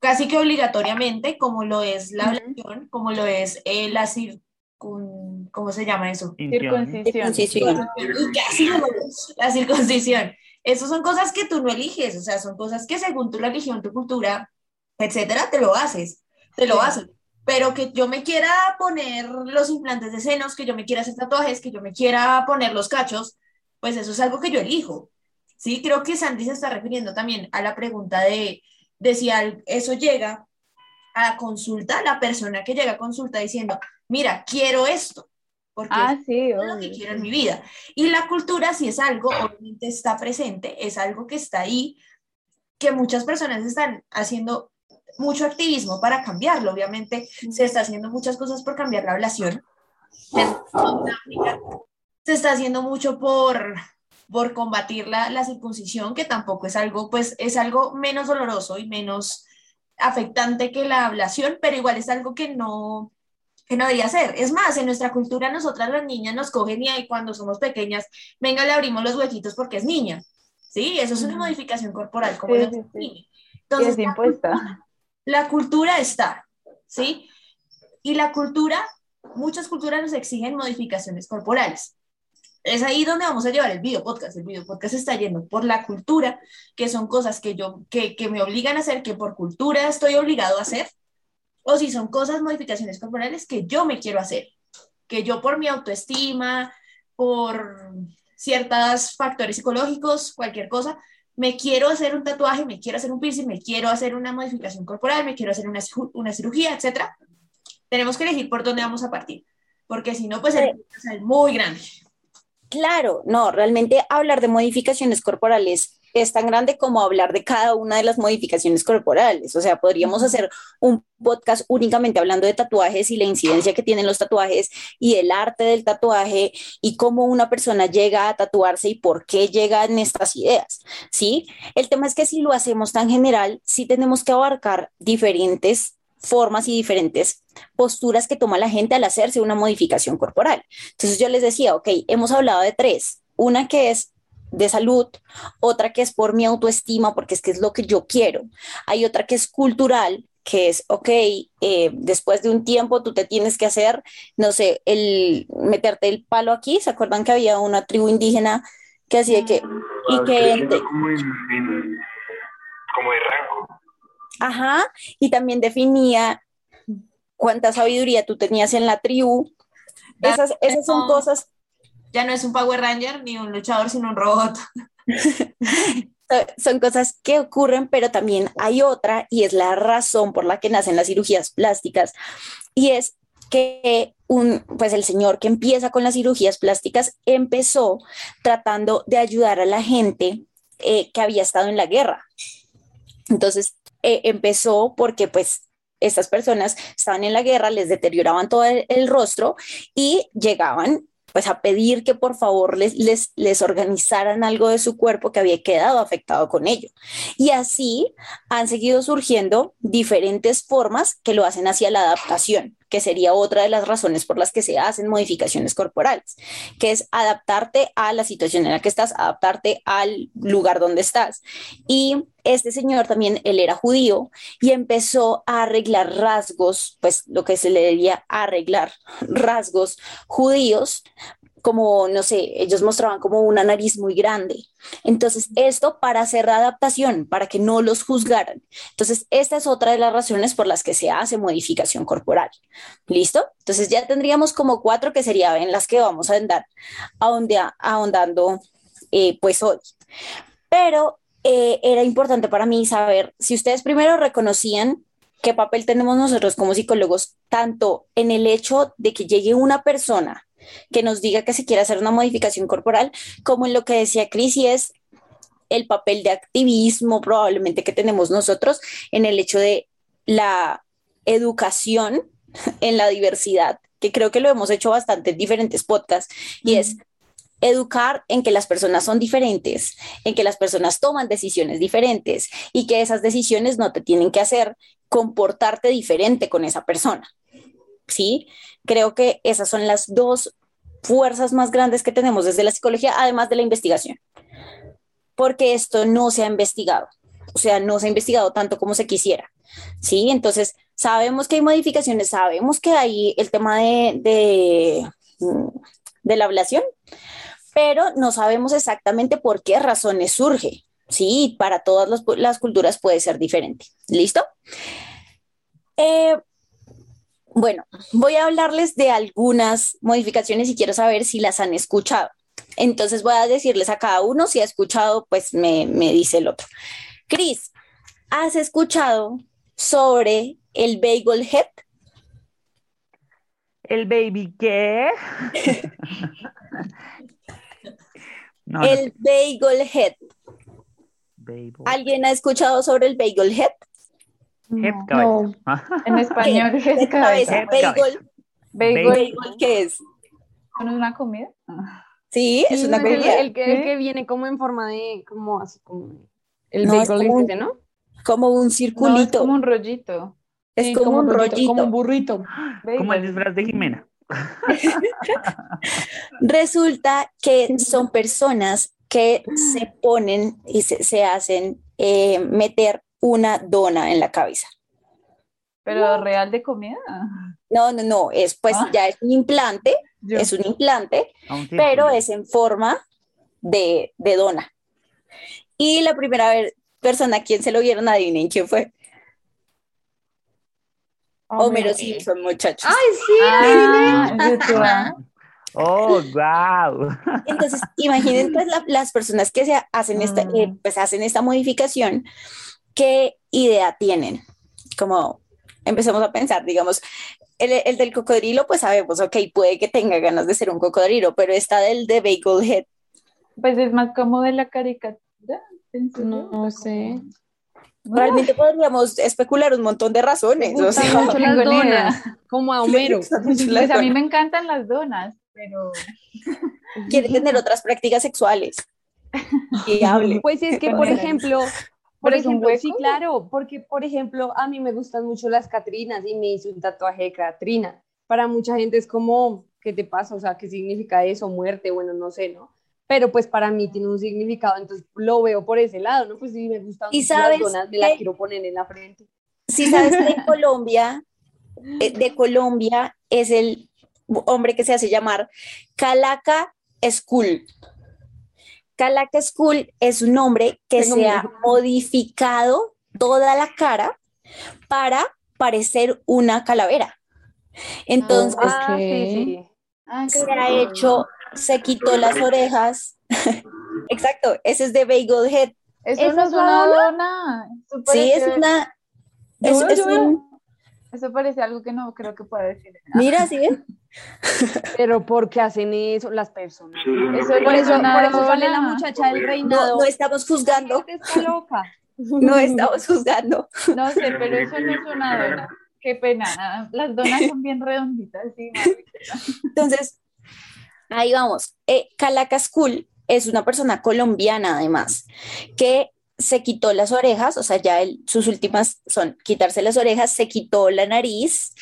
Speaker 1: casi que obligatoriamente, como lo es la ablación, como lo es eh, la circun... ¿Cómo se llama eso?
Speaker 6: Circuncisión.
Speaker 4: Circuncisión.
Speaker 1: No, *laughs* la circuncisión. Esas son cosas que tú no eliges, o sea, son cosas que según tu religión, tu cultura, etcétera, te lo haces, te lo
Speaker 6: Sí.
Speaker 1: hacen. Pero que yo me quiera poner los implantes de senos, que yo me quiera hacer tatuajes, que yo me quiera poner los cachos, pues eso es algo que yo elijo. Sí, creo que Sandy se está refiriendo también a la pregunta de, de si al- eso llega a consulta, la persona que llega a consulta diciendo, mira, quiero esto, porque
Speaker 6: Ah, sí,
Speaker 1: es lo que quiero en mi vida. Y la cultura, si es algo, obviamente está presente, es algo que está ahí, que muchas personas están haciendo mucho activismo para cambiarlo. Obviamente se está haciendo muchas cosas por cambiar la ablación. Se está haciendo mucho por, por combatir la, la circuncisión, que tampoco es algo, pues es algo menos doloroso y menos afectante que la ablación, pero igual es algo que no, que no debería ser. Es más, en nuestra cultura nosotras las niñas nos cogen y ahí cuando somos pequeñas, venga, le abrimos los huequitos porque es niña. Sí, eso es una modificación corporal como
Speaker 6: Sí, sí, sí.
Speaker 1: Entonces,
Speaker 6: es impuesta.
Speaker 1: La cultura está, ¿sí? Y la cultura, muchas culturas nos exigen modificaciones corporales. Es ahí donde vamos a llevar el video podcast. El video podcast está yendo por la cultura, que son cosas que yo, que, que me obligan a hacer, que por cultura estoy obligado a hacer, o si son cosas, modificaciones corporales que yo me quiero hacer, que yo por mi autoestima, por ciertos factores psicológicos, cualquier cosa, me quiero hacer un tatuaje, me quiero hacer un piercing, me quiero hacer una modificación corporal, me quiero hacer una, una cirugía, etcétera. Tenemos que elegir por dónde vamos a partir, porque si no, pues el
Speaker 4: Sí.
Speaker 1: ser muy grande.
Speaker 4: Claro, no, realmente hablar de modificaciones corporales es tan grande como hablar de cada una de las modificaciones corporales. O sea, podríamos hacer un podcast únicamente hablando de tatuajes y la incidencia que tienen los tatuajes y el arte del tatuaje y cómo una persona llega a tatuarse y por qué llegan estas ideas, ¿sí? El tema es que si lo hacemos tan general, sí tenemos que abarcar diferentes formas y diferentes posturas que toma la gente al hacerse una modificación corporal. Entonces yo les decía, ok, hemos hablado de tres. Una que es de salud, otra que es por mi autoestima, porque es que es lo que yo quiero. Hay otra que es cultural, que es, ok, eh, después de un tiempo tú te tienes que hacer, no sé, el meterte el palo aquí. ¿Se acuerdan que había una tribu indígena que hacía que, y
Speaker 9: Ah,
Speaker 4: que,
Speaker 9: creciendo como en, en- como de rango.
Speaker 4: ajá, y también definía cuánta sabiduría tú tenías en la tribu. Esas, esas son cosas
Speaker 1: Ya no es un Power Ranger ni un luchador, sino un robot. *laughs*
Speaker 4: So- son cosas que ocurren, pero también hay otra y es la razón por la que nacen las cirugías plásticas y es que un, pues el señor que empieza con las cirugías plásticas empezó tratando de ayudar a la gente eh, que había estado en la guerra. Entonces eh, empezó porque pues estas personas estaban en la guerra, les deterioraban todo el rostro y llegaban pues a pedir que por favor les, les, les organizaran algo de su cuerpo que había quedado afectado con ello. Y así han seguido surgiendo diferentes formas que lo hacen hacia la adaptación, que sería otra de las razones por las que se hacen modificaciones corporales, que es adaptarte a la situación en la que estás, adaptarte al lugar donde estás. Y este señor también, él era judío y empezó a arreglar rasgos, pues lo que se le debía arreglar, rasgos judíos como, no sé, ellos mostraban como una nariz muy grande. Entonces, esto para hacer la adaptación, para que no los juzgaran. Entonces, esta es otra de las razones por las que se hace modificación corporal. ¿Listo? Entonces, ya tendríamos como cuatro que serían en las que vamos a andar ahondando eh, pues hoy. Pero eh, era importante para mí saber si ustedes primero reconocían qué papel tenemos nosotros como psicólogos, tanto en el hecho de que llegue una persona que nos diga que se quiere hacer una modificación corporal, como en lo que decía Cris, y es el papel de activismo probablemente que tenemos nosotros en el hecho de la educación *laughs* en la diversidad, que creo que lo hemos hecho bastante en diferentes podcasts, y es educar en que las personas son diferentes, en que las personas toman decisiones diferentes y que esas decisiones no te tienen que hacer comportarte diferente con esa persona. ¿Sí? Creo que esas son las dos fuerzas más grandes que tenemos desde la psicología, además de la investigación, porque esto no se ha investigado, o sea, no se ha investigado tanto como se quisiera, ¿sí? Entonces, sabemos que hay modificaciones, sabemos que hay el tema de, de, de la ablación, pero no sabemos exactamente por qué razones surge, ¿sí? Para todas las, las culturas puede ser diferente, ¿listo? Eh, bueno, voy a hablarles de algunas modificaciones y quiero saber si las han escuchado. Entonces voy a decirles a cada uno si ha escuchado, pues me, dice el otro. Cris, ¿has escuchado sobre el bagel head?
Speaker 2: ¿El baby qué? *laughs*
Speaker 4: el bagel head. ¿Alguien ha escuchado sobre el bagel head?
Speaker 6: No. *laughs* En español,
Speaker 4: ¿Qué cabeza? Bagel. Bagel. ¿Qué es?
Speaker 6: ¿No es una comida?
Speaker 4: Sí, es una comida.
Speaker 7: El, que, el que viene como en forma de, como así como el no, bagel como, este, ¿no?
Speaker 4: Como un circulito. No, es
Speaker 6: como un rollito.
Speaker 4: Es sí, como, como, un rollito.
Speaker 5: Como un burrito. *gasps*
Speaker 2: Como el disfraz de Jimena. *laughs*
Speaker 4: Resulta que son personas que se ponen y se, se hacen eh, meter una dona en la cabeza.
Speaker 6: ¿Pero real de comida?
Speaker 4: No, no, no, es pues ah. ya es un implante, es un implante, pero es en forma de, de dona. Y la primera vez, persona a quien se lo vieron, adivinen quién fue. Homero Simpson, muchachos.
Speaker 7: ¡Ay, sí!
Speaker 2: Ah, Oh, wow. *laughs*
Speaker 4: Entonces, imaginen pues, las personas que se hacen esta, eh, mm. pues hacen esta modificación ¿qué idea tienen? Como empecemos a pensar, digamos, el, del cocodrilo, pues sabemos, ok, puede que tenga ganas de ser un cocodrilo, pero está del de Bagel Head.
Speaker 6: Pues es más como de la caricatura.
Speaker 5: No, sé.
Speaker 4: Realmente podríamos especular un montón de razones. O sea,
Speaker 7: mucho *laughs* las donas, como a Homero.
Speaker 6: Pues a mí me encantan las donas, pero...
Speaker 4: Quiere tener otras prácticas sexuales. *laughs* Y hable.
Speaker 7: Pues es que, por ejemplo, por ejemplo, sí, claro, porque por ejemplo, a mí me gustan mucho las Catrinas y me hice un tatuaje de Catrina. Para mucha gente es como, ¿qué te pasa? O sea, ¿qué significa eso? Muerte, bueno, no sé, ¿no? Pero pues para mí tiene un significado, entonces lo veo por ese lado, ¿no? Pues sí, me gustan
Speaker 4: ¿Y sabes
Speaker 7: las donas, me la quiero poner en la frente.
Speaker 4: Sí, sabes que de *laughs* Colombia, eh, de Colombia es el hombre que se hace llamar Calaca School. Calaca School es un nombre que se ha modificado toda la cara para parecer una calavera. Entonces,
Speaker 6: ah,
Speaker 4: ah, se ha hecho, se quitó las orejas. *laughs* Exacto, ese es de Bagel Head.
Speaker 6: Eso no es una dona.
Speaker 4: Sí, es una.
Speaker 6: Eso parece algo que no creo que pueda decir.
Speaker 4: Mira, ¿sí? *laughs*
Speaker 7: Pero ¿por qué hacen eso las personas?
Speaker 6: Eso
Speaker 7: por, eso, por eso sale la muchacha del reinado.
Speaker 4: No, estamos juzgando.
Speaker 7: Está loca.
Speaker 4: No estamos juzgando.
Speaker 6: No sé, pero eso no es una dona. Qué pena. Las donas son bien redonditas, sí. *laughs*
Speaker 4: Entonces, Ahí vamos. Eh, Calacas Cool es una persona colombiana, además, que se quitó las orejas, o sea, ya sus últimas son quitarse las orejas, se quitó la nariz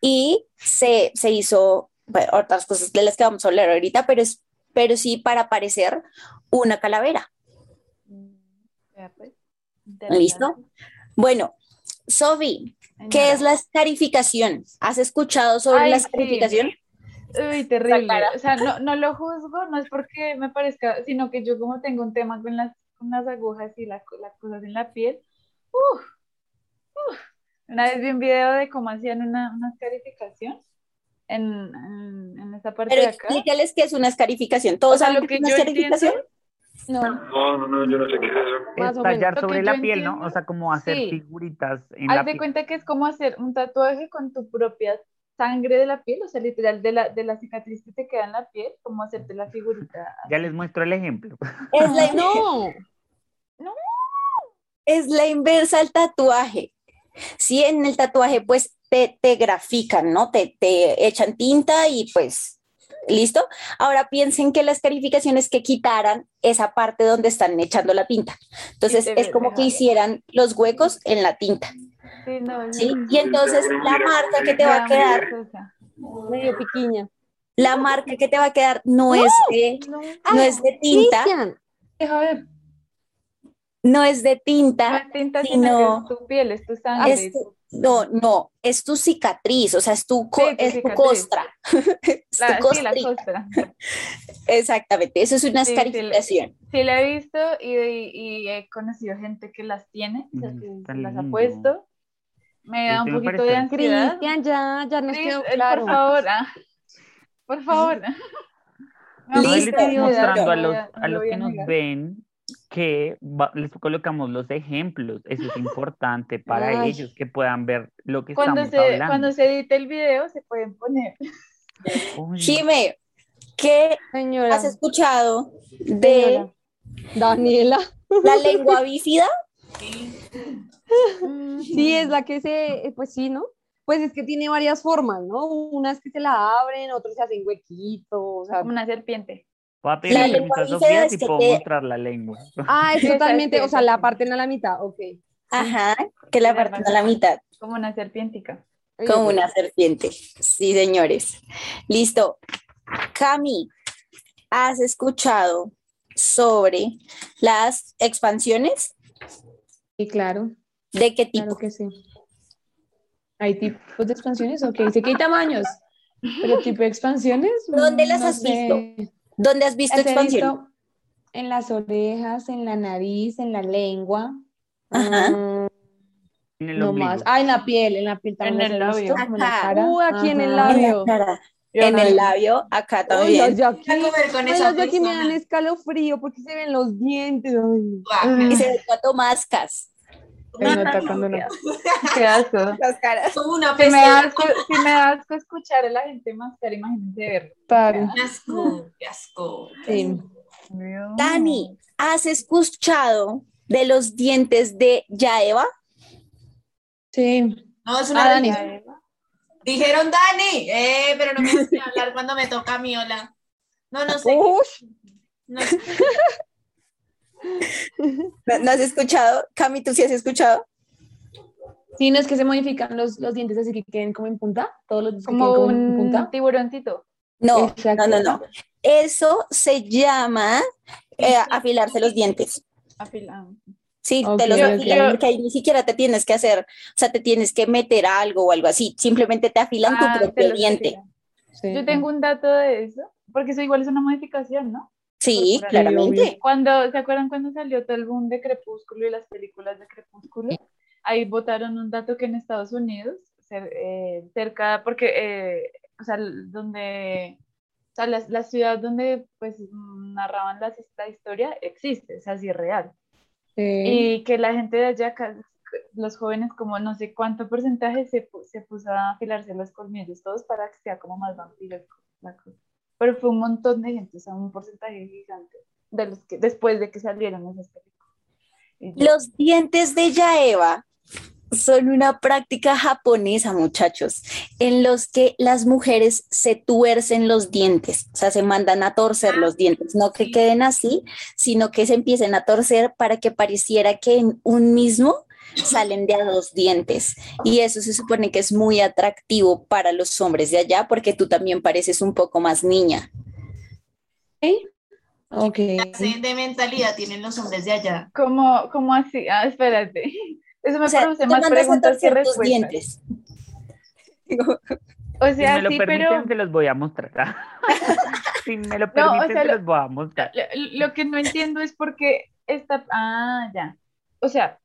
Speaker 4: y se, se hizo bueno, otras cosas de las que vamos a hablar ahorita, pero, es, pero sí para parecer una calavera.
Speaker 6: Pues,
Speaker 4: ¿Listo? Bueno, Sofi, ¿qué es la escarificación? ¿Has escuchado sobre
Speaker 6: Ay,
Speaker 4: la
Speaker 6: sí.
Speaker 4: escarificación?
Speaker 6: Uy, terrible. O sea, no, no lo juzgo, no es porque me parezca, sino que yo como tengo un tema con las, con las agujas y las, las cosas en la piel, uf, uf. Una vez vi un video de cómo hacían una, una escarificación en, en, en esa parte
Speaker 4: Pero
Speaker 6: de acá.
Speaker 4: explícales qué es una escarificación. ¿Todos
Speaker 6: O sea,
Speaker 4: saben
Speaker 6: lo
Speaker 4: qué es
Speaker 6: que
Speaker 4: una escarificación?
Speaker 7: No,
Speaker 9: No, no, no, yo no sé qué es eso.
Speaker 6: Que
Speaker 2: sobre la piel, ¿no?
Speaker 6: entiendo-
Speaker 2: O sea, como hacer
Speaker 6: Sí.
Speaker 2: figuritas en la
Speaker 6: Haz de
Speaker 2: piel.
Speaker 6: cuenta que es como hacer un tatuaje con tu propia sangre de la piel, o sea, literal de la, de la cicatriz que te queda en la piel, como hacerte la figurita.
Speaker 2: Ya les muestro el ejemplo.
Speaker 4: Es la, *laughs*
Speaker 7: no.
Speaker 4: es la inversa al tatuaje. Sí, en el tatuaje pues te, te grafican, ¿no? Te, te echan tinta y pues, ¿listo? Ahora piensen que la escarificación es que quitaran esa parte donde están echando la tinta. Entonces es como que hicieran los huecos en la tinta,
Speaker 6: Sí, no,
Speaker 4: ¿sí? Y entonces la marca que te va a quedar,
Speaker 7: Medio piquiña.
Speaker 4: la marca que te va a quedar no es de, no es de tinta,
Speaker 6: Deja ver.
Speaker 4: no es de
Speaker 6: No
Speaker 4: tinta,
Speaker 6: es tinta,
Speaker 4: Sí,
Speaker 6: sino es tu piel, es tu sangre.
Speaker 4: Es tu- no, no, es tu cicatriz, o sea, es tu, co-
Speaker 6: Sí, tu
Speaker 4: es tu costra. *laughs* es
Speaker 6: La,
Speaker 4: tu
Speaker 6: sí, la
Speaker 4: costrita.
Speaker 6: costra.
Speaker 4: Exactamente, eso es una
Speaker 6: Sí,
Speaker 4: escarificación.
Speaker 6: Sí, la he visto y, y he conocido gente que las tiene, o sea,
Speaker 2: Mm,
Speaker 6: que las ha puesto. Me da
Speaker 2: Este
Speaker 6: un poquito de ansiedad.
Speaker 7: Cristian, ya, ya nos
Speaker 6: Cris,
Speaker 7: quedó
Speaker 6: eh,
Speaker 7: claro.
Speaker 6: Por favor, ah, por favor.
Speaker 2: No, *laughs*
Speaker 4: Listo,
Speaker 2: estoy mostrando a los, a los que nos ven que va- les colocamos los ejemplos. Eso es importante *laughs* para
Speaker 7: Ay.
Speaker 2: ellos, que puedan ver lo que
Speaker 6: Cuando
Speaker 2: estamos
Speaker 6: se,
Speaker 2: hablando.
Speaker 6: cuando se edite el video se pueden poner. *laughs*
Speaker 2: Uy,
Speaker 4: Jime, ¿qué
Speaker 7: Señora,
Speaker 4: has escuchado de
Speaker 7: señora. Daniela.
Speaker 4: la lengua bífida?
Speaker 7: Sí, es la que se, pues sí, ¿no? Pues es que tiene varias formas, ¿no? Unas que se la abren, otras se hacen huequitos, o sea,
Speaker 6: Como una serpiente.
Speaker 2: Voy a permiso a Sofía si puedo
Speaker 4: te-
Speaker 2: mostrar la lengua.
Speaker 7: ah, es
Speaker 6: Sí, *laughs*
Speaker 7: totalmente, o sea, la parten a la mitad, ok.
Speaker 4: Ajá, que la parten a la mitad,
Speaker 6: Como una serpientica.
Speaker 4: como una serpiente. Sí, señores. Listo. Cami, ¿has escuchado sobre las expansiones?
Speaker 5: Sí, claro,
Speaker 4: ¿De qué tipo?
Speaker 5: claro que sí. ¿Hay tipos de expansiones? Ok, sé que hay tamaños, pero tipo de expansiones.
Speaker 4: ¿Dónde las
Speaker 5: no
Speaker 4: has
Speaker 5: sé.
Speaker 4: ¿Dónde has visto expansión?
Speaker 5: visto en las orejas, en la nariz, en la lengua.
Speaker 4: Ajá.
Speaker 2: En el
Speaker 5: no
Speaker 2: ombligo.
Speaker 5: más. Ah, en la piel, en la piel también
Speaker 6: En el
Speaker 5: visto,
Speaker 6: labio.
Speaker 5: como en la
Speaker 4: Ajá.
Speaker 5: cara.
Speaker 7: Uh, aquí en el
Speaker 5: Ajá.
Speaker 4: En la
Speaker 7: labio.
Speaker 4: en el labio, acá
Speaker 7: Ay,
Speaker 4: también.
Speaker 7: las de aquí,
Speaker 1: a comer con
Speaker 7: ay,
Speaker 1: esa
Speaker 7: las de aquí me dan escalofrío porque se ven los dientes. ay.
Speaker 1: Guau.
Speaker 4: Y se ve cuatro mascas.
Speaker 5: Se nota cuando no.
Speaker 6: Qué asco.
Speaker 4: Las caras.
Speaker 1: Como una
Speaker 6: Si me, asco, si me asco escuchar a la gente mascar, imagínense verlo.
Speaker 5: Claro.
Speaker 1: Qué asco, qué asco.
Speaker 5: Sí.
Speaker 4: Dani, ¿has escuchado de los dientes de Yaeva?
Speaker 5: Sí.
Speaker 1: No, es
Speaker 5: Ah,
Speaker 1: una
Speaker 5: Dani.
Speaker 1: religión. Dijeron Dani, eh, pero no me *laughs* dejan hablar cuando me toca a mí, hola. No, no sé.
Speaker 7: Ush,
Speaker 1: No sé.
Speaker 4: ¿No, *laughs* no has escuchado? Cami, ¿tú sí has escuchado?
Speaker 5: Sí, no es que se modifican los, los dientes así que queden como en punta, todos los dientes que
Speaker 6: Como
Speaker 5: queden como en
Speaker 6: un
Speaker 5: punta.
Speaker 6: tiburoncito.
Speaker 4: No, no, no, no. Eso se llama eh, afilarse los dientes.
Speaker 6: afilado.
Speaker 4: Sí,
Speaker 5: Ok,
Speaker 4: te los afilan porque ahí ni siquiera te tienes que hacer, o sea, te tienes que meter algo o algo así. Simplemente te afilan
Speaker 6: Ah,
Speaker 4: tu propio diente.
Speaker 5: Sí.
Speaker 6: Yo tengo un dato de eso, porque eso igual es una modificación, ¿no?
Speaker 4: Sí, claramente.
Speaker 6: Cuando, ¿se acuerdan cuando salió todo el boom de Crepúsculo y las películas de Crepúsculo? Ahí votaron un dato que en Estados Unidos, eh, cerca, porque, eh, o sea, donde, o sea, la, la ciudad donde, pues, mm, narraban las, la historia existe, o sea, sí es real.
Speaker 5: Sí.
Speaker 6: Y que la gente de allá, los jóvenes, como no sé cuánto porcentaje, se, se puso a afilarse los colmillos todos para que sea como más vampiresco la cosa. Pero fue un montón de gente, o sea, un porcentaje gigante de los que, después de que salieron esas películas.
Speaker 4: Los dientes de Yaeva son una práctica japonesa, muchachos, en los que las mujeres se tuercen los dientes, o sea, se mandan a torcer los dientes, no que queden así, sino que se empiecen a torcer para que pareciera que en un mismo salen de a dos dientes. Y eso se supone que es muy atractivo para los hombres de allá porque tú también pareces un poco más niña.
Speaker 5: Ok.
Speaker 1: ¿Qué clase de mentalidad tienen los hombres de allá?
Speaker 6: ¿Cómo, cómo así? Ah, espérate. Eso me
Speaker 4: O sea,
Speaker 6: produce más preguntas que respuestas.
Speaker 4: dientes.
Speaker 6: O
Speaker 2: Si
Speaker 6: sea,
Speaker 2: me lo
Speaker 6: sí,
Speaker 2: permiten,
Speaker 6: pero
Speaker 2: se los voy a mostrar. *laughs* si me lo
Speaker 6: No, o
Speaker 2: permiten,
Speaker 6: sea,
Speaker 2: se
Speaker 6: lo-
Speaker 2: los voy a mostrar.
Speaker 6: lo, lo que no entiendo es por qué está... Ah, ya. O sea,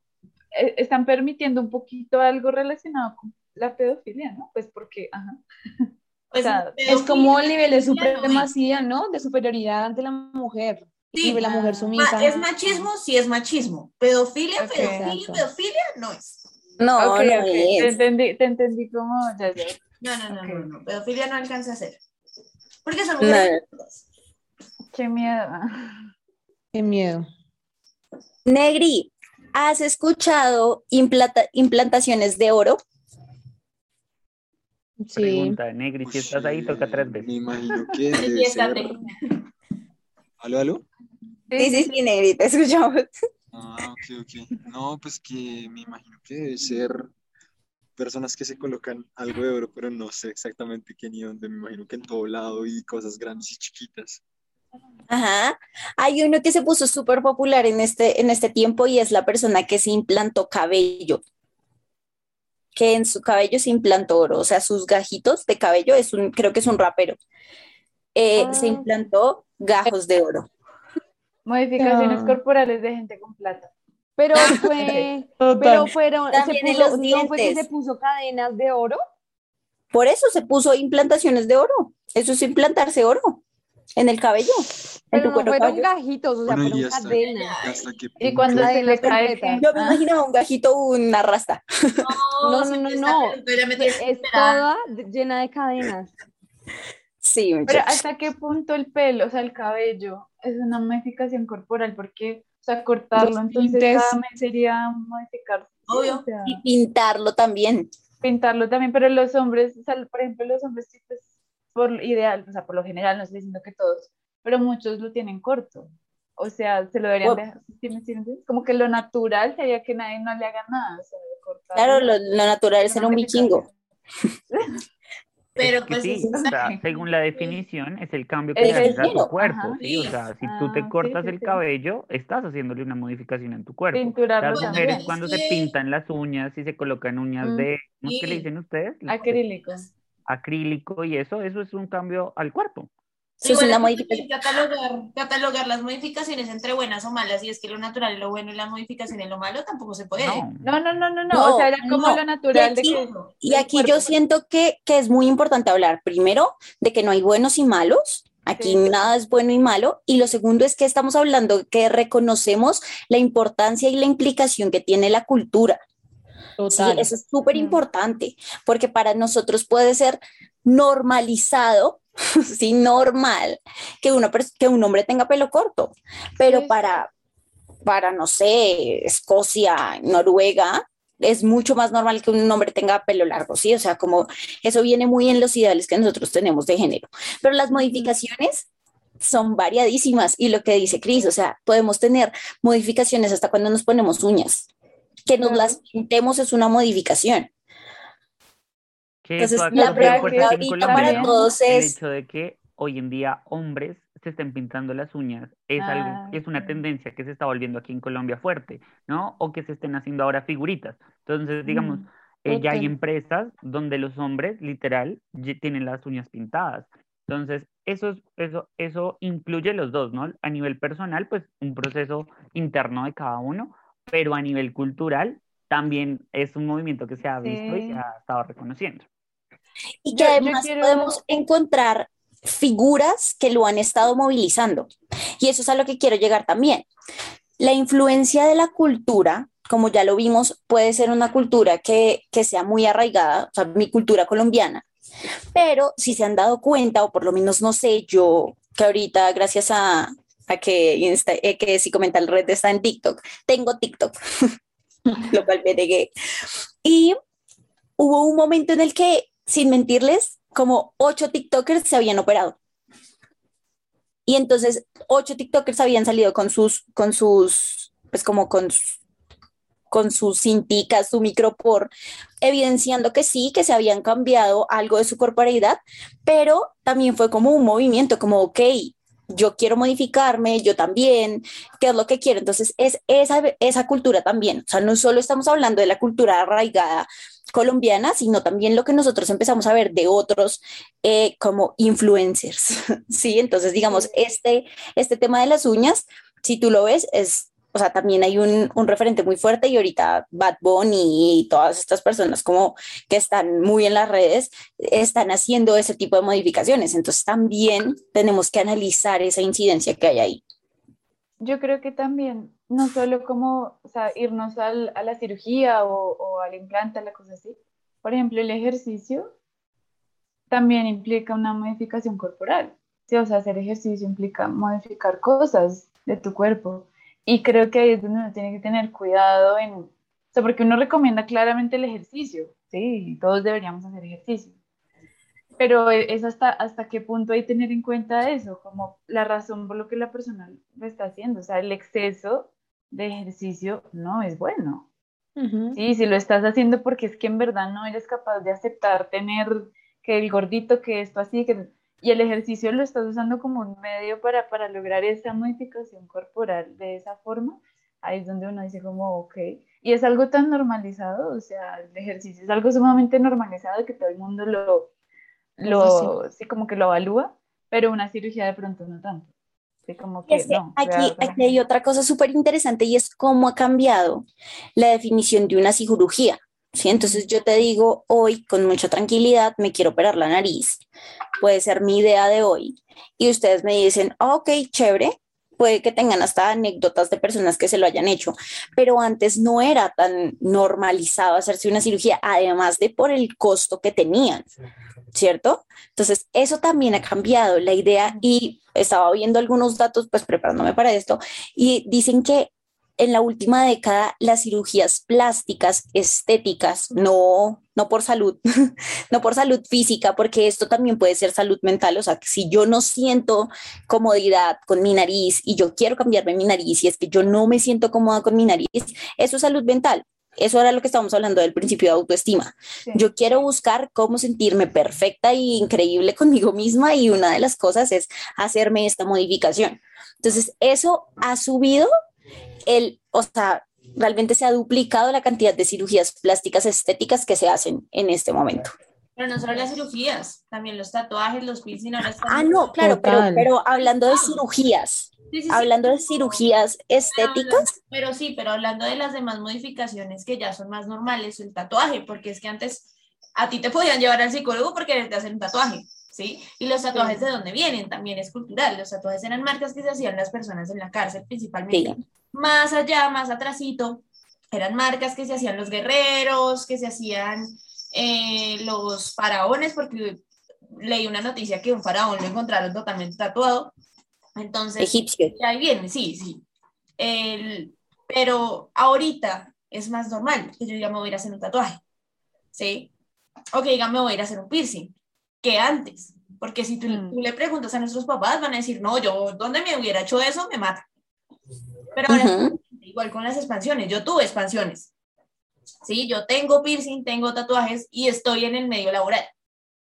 Speaker 6: están permitiendo un poquito algo relacionado con la pedofilia, ¿no? Pues porque, ajá. *laughs*
Speaker 1: Pues,
Speaker 6: O sea,
Speaker 5: Es como el nivel de
Speaker 1: no
Speaker 5: supremacía, ¿no? De superioridad ante la mujer.
Speaker 1: Sí.
Speaker 5: Y de la mujer sumisa.
Speaker 1: ¿Es machismo? Sí es machismo. Pedofilia, pedofilia,
Speaker 5: Exacto.
Speaker 1: pedofilia no es.
Speaker 4: No,
Speaker 6: Ok,
Speaker 4: no
Speaker 6: Te entendí, te entendí como... Ya, ya.
Speaker 1: No, no, no, no, no. Pedofilia no alcanza a ser. Porque son
Speaker 4: No.
Speaker 1: mujeres.
Speaker 6: Qué miedo.
Speaker 5: Qué miedo.
Speaker 4: Negri, ¿has escuchado implanta- implantaciones de oro?
Speaker 5: Sí.
Speaker 2: Pregunta, Negri, si estás ahí, toca tres veces.
Speaker 3: Me imagino que
Speaker 1: Y
Speaker 3: debe ser. ¿Aló, aló?
Speaker 4: Sí, sí, sí, Negri, te escuchamos.
Speaker 3: Ah, ok, ok. No, pues que me imagino que debe ser personas que se colocan algo de oro, pero no sé exactamente qué ni dónde. Me imagino que en todo lado y cosas grandes y chiquitas.
Speaker 4: Ajá. Hay uno que se puso súper popular en este, en este tiempo y es la persona que se implantó cabello. Que en su cabello se implantó oro, o sea, sus gajitos de cabello, es un, creo que es un rapero. Eh, Se
Speaker 6: Ah.
Speaker 4: implantó gajos de oro.
Speaker 6: Modificaciones
Speaker 5: Ah.
Speaker 6: corporales de gente con plata.
Speaker 7: Pero fue, *laughs* pero fueron, se
Speaker 4: en los
Speaker 7: no fue que se puso cadenas de oro.
Speaker 4: Por eso se puso implantaciones de oro. Eso es implantarse oro en el cabello, en
Speaker 7: Pero
Speaker 4: tu
Speaker 7: no
Speaker 4: cuero
Speaker 7: fueron
Speaker 4: cabelludo.
Speaker 7: gajitos, o sea,
Speaker 3: Bueno, y
Speaker 7: fueron
Speaker 3: hasta,
Speaker 7: cadenas.
Speaker 3: hasta
Speaker 6: Y cuando se le cae
Speaker 4: Yo me imaginaba un gajito, una rasta.
Speaker 7: No, no, no, no. Es toda llena de cadenas.
Speaker 4: Sí,
Speaker 6: Pero. ¿hasta qué punto el pelo, o sea, el cabello, es una modificación corporal? Porque, o sea, cortarlo,
Speaker 5: Los
Speaker 6: entonces cada mes sería modificar.
Speaker 1: Obvio.
Speaker 6: O sea,
Speaker 4: Y pintarlo también.
Speaker 6: pintarlo también, pero los hombres, o sea, por ejemplo, los hombres, sí, pues, por ideal, o sea, por lo general, no estoy diciendo que todos, pero muchos lo tienen corto. O sea, se lo deberían
Speaker 4: Oh.
Speaker 6: dejar. ¿sí? Como que lo natural sería que nadie no le haga nada. O sea.
Speaker 4: Claro, lo, lo natural es ser un vichingo.
Speaker 1: Pero
Speaker 2: Es que
Speaker 1: pues
Speaker 2: sí,
Speaker 1: es-
Speaker 2: o sea, *laughs* según la definición, es el cambio que
Speaker 4: El
Speaker 2: le haces a tu cuerpo,
Speaker 6: ajá.
Speaker 2: ¿sí? O sea, si tú
Speaker 6: Ah,
Speaker 2: te
Speaker 6: sí,
Speaker 2: cortas
Speaker 6: sí,
Speaker 2: el
Speaker 6: sí.
Speaker 2: cabello, estás haciéndole una modificación en tu cuerpo. Las
Speaker 1: Bueno,
Speaker 2: mujeres cuando se pintan las uñas y se colocan uñas
Speaker 6: Mm.
Speaker 2: de, ¿cómo es que le dicen ustedes?
Speaker 6: Acrílicos.
Speaker 2: Acrílico y eso, eso es un cambio al cuerpo.
Speaker 4: Eso es
Speaker 1: Igual
Speaker 4: una modificación.
Speaker 1: catalogar, catalogar las modificaciones entre buenas o malas, y es que lo natural es lo bueno y la modificación es lo malo, tampoco se puede.
Speaker 2: No,
Speaker 6: No, no, no, no, no. O sea, era como
Speaker 4: no.
Speaker 6: lo natural de
Speaker 4: Y
Speaker 6: que.
Speaker 4: Y aquí yo siento que, que es muy importante hablar primero de que no hay buenos y malos. Aquí
Speaker 6: Sí.
Speaker 4: nada es bueno y malo. Y lo segundo es que estamos hablando que reconocemos la importancia y la implicación que tiene la cultura. Sí,
Speaker 5: Total.
Speaker 4: eso es súper importante, porque para nosotros puede ser normalizado, *laughs* sí, normal, que, una que un hombre tenga pelo corto, pero
Speaker 6: Sí.
Speaker 4: para, para, no sé, Escocia, Noruega, es mucho más normal que un hombre tenga pelo largo, ¿sí? O sea, como eso viene muy en los ideales que nosotros tenemos de género, pero las modificaciones son variadísimas y lo que dice Cris, o sea, podemos tener modificaciones hasta cuando nos ponemos uñas. Que nos las pintemos es una modificación.
Speaker 2: que
Speaker 4: Entonces,
Speaker 6: la
Speaker 2: en
Speaker 4: ahorita
Speaker 6: para
Speaker 4: todos
Speaker 2: El
Speaker 4: es-
Speaker 2: hecho de que hoy en día hombres se estén pintando las uñas es algo, es una tendencia que se está volviendo aquí en Colombia fuerte, ¿no? O que se estén haciendo ahora figuritas. Entonces, digamos,
Speaker 6: Mm,
Speaker 2: eh, ya hay empresas donde los hombres, literal, tienen las uñas pintadas. Entonces, eso, es- eso, eso incluye los dos, ¿no? A nivel personal, pues un proceso interno de cada uno, pero a nivel cultural también es un movimiento que se ha visto y se ha estado reconociendo.
Speaker 4: Y que
Speaker 6: Yo- yo
Speaker 4: además
Speaker 6: quiero-
Speaker 4: podemos encontrar figuras que lo han estado movilizando. Y eso es a lo que quiero llegar también. La influencia de la cultura, como ya lo vimos, puede ser una cultura que, que sea muy arraigada, o sea, mi cultura colombiana. Pero si se han dado cuenta, o por lo menos no sé, yo que ahorita gracias a, eh, que si comenta el red está en TikTok, tengo TikTok, *laughs* lo cual me negué. Y hubo un momento en el que, sin mentirles, como ocho TikTokers se habían operado. Y entonces ocho TikTokers habían salido con sus, con sus, pues como con, con sus cinticas, su micropor, evidenciando que sí, que se habían cambiado algo de su corporalidad, pero también fue como un movimiento, como, ok, yo quiero modificarme, yo también, qué es lo que quiero. Entonces, es esa, esa cultura también. O sea, no solo estamos hablando de la cultura arraigada colombiana, sino también lo que nosotros empezamos a ver de otros eh, como influencers, *laughs* ¿sí? Entonces, digamos, este, este tema de las uñas, si tú lo ves, es o sea, también hay un, un, referente muy fuerte y ahorita Bad Bunny y todas estas personas como que están muy en las redes están haciendo ese tipo de modificaciones. Entonces también tenemos que analizar esa incidencia que hay ahí.
Speaker 6: Yo creo que también, no solo como o sea, irnos al, a la cirugía o, o al implante, a la cosa así. Por ejemplo, el ejercicio también implica una modificación corporal. Sí, o sea, hacer ejercicio implica modificar cosas de tu cuerpo y creo que ahí es donde uno tiene que tener cuidado en, o sea, porque uno recomienda claramente el ejercicio, sí, todos deberíamos hacer ejercicio. Pero e, es hasta, hasta qué punto hay que tener en cuenta eso, como la razón por lo que la persona lo está haciendo. O sea, el exceso de ejercicio no es bueno. Sí, si lo estás haciendo porque es que en verdad no eres capaz de aceptar tener que el gordito, que esto así, que y el ejercicio lo estás usando como un medio para, para lograr esa modificación corporal de esa forma, ahí es donde uno dice como, ok, y es algo tan normalizado, o sea, el ejercicio es algo sumamente normalizado que todo el mundo lo, lo sí, como que lo evalúa, pero una cirugía de pronto no tanto. Sí, como que, no,
Speaker 4: aquí, aquí hay otra cosa súper interesante y es cómo ha cambiado la definición de una cirugía. ¿Sí? Entonces yo te digo, hoy con mucha tranquilidad me quiero operar la nariz, puede ser mi idea de hoy, y ustedes me dicen, oh, ok, chévere, puede que tengan hasta anécdotas de personas que se lo hayan hecho, pero antes no era tan normalizado hacerse una cirugía, además de por el costo que tenían, ¿cierto? Entonces, eso también ha cambiado la idea y estaba viendo algunos datos, pues preparándome para esto, y dicen que en la última década las cirugías plásticas estéticas, no, no por salud, *laughs* no por salud física, porque esto también puede ser salud mental, o sea, que si yo no siento comodidad con mi nariz y yo quiero cambiarme mi nariz y es que yo no me siento cómoda con mi nariz, eso es salud mental. Eso era lo que estábamos hablando del principio de autoestima. Sí. Yo quiero buscar cómo sentirme perfecta e increíble conmigo misma y una de las cosas es hacerme esta modificación. Entonces, eso ha subido el, o sea, realmente se ha duplicado la cantidad de cirugías plásticas estéticas que se hacen en este momento.
Speaker 1: Pero no solo las cirugías, también los tatuajes, los piercing. Ahora están
Speaker 4: ah, no, claro, pero, pero, hablando de cirugías, sí, sí, hablando de cirugías estéticas.
Speaker 1: Pero, pero sí, pero hablando de las demás modificaciones que ya son más normales, el tatuaje, porque es que antes a ti te podían llevar al psicólogo porque te hacen un tatuaje. ¿Sí? Y los tatuajes de dónde vienen también es cultural. Los tatuajes eran marcas que se hacían las personas en la cárcel principalmente. Más allá, más atrasito, eran marcas que se hacían los guerreros, que se hacían eh, los faraones, porque leí una noticia que un faraón lo encontraron totalmente tatuado. Entonces,
Speaker 4: egipcio.
Speaker 1: Ahí viene, sí, sí. El, pero ahorita es más normal que yo diga me voy a ir a hacer un tatuaje, ¿sí? O que diga me voy a ir a hacer un piercing, que antes. Porque si tú, mm. tú le preguntas a nuestros papás, van a decir, no, yo, ¿dónde me hubiera hecho eso? Me mata. Pero ahora, uh -huh. igual con las expansiones, yo tuve expansiones. Sí, yo tengo piercing, tengo tatuajes y estoy en el medio laboral.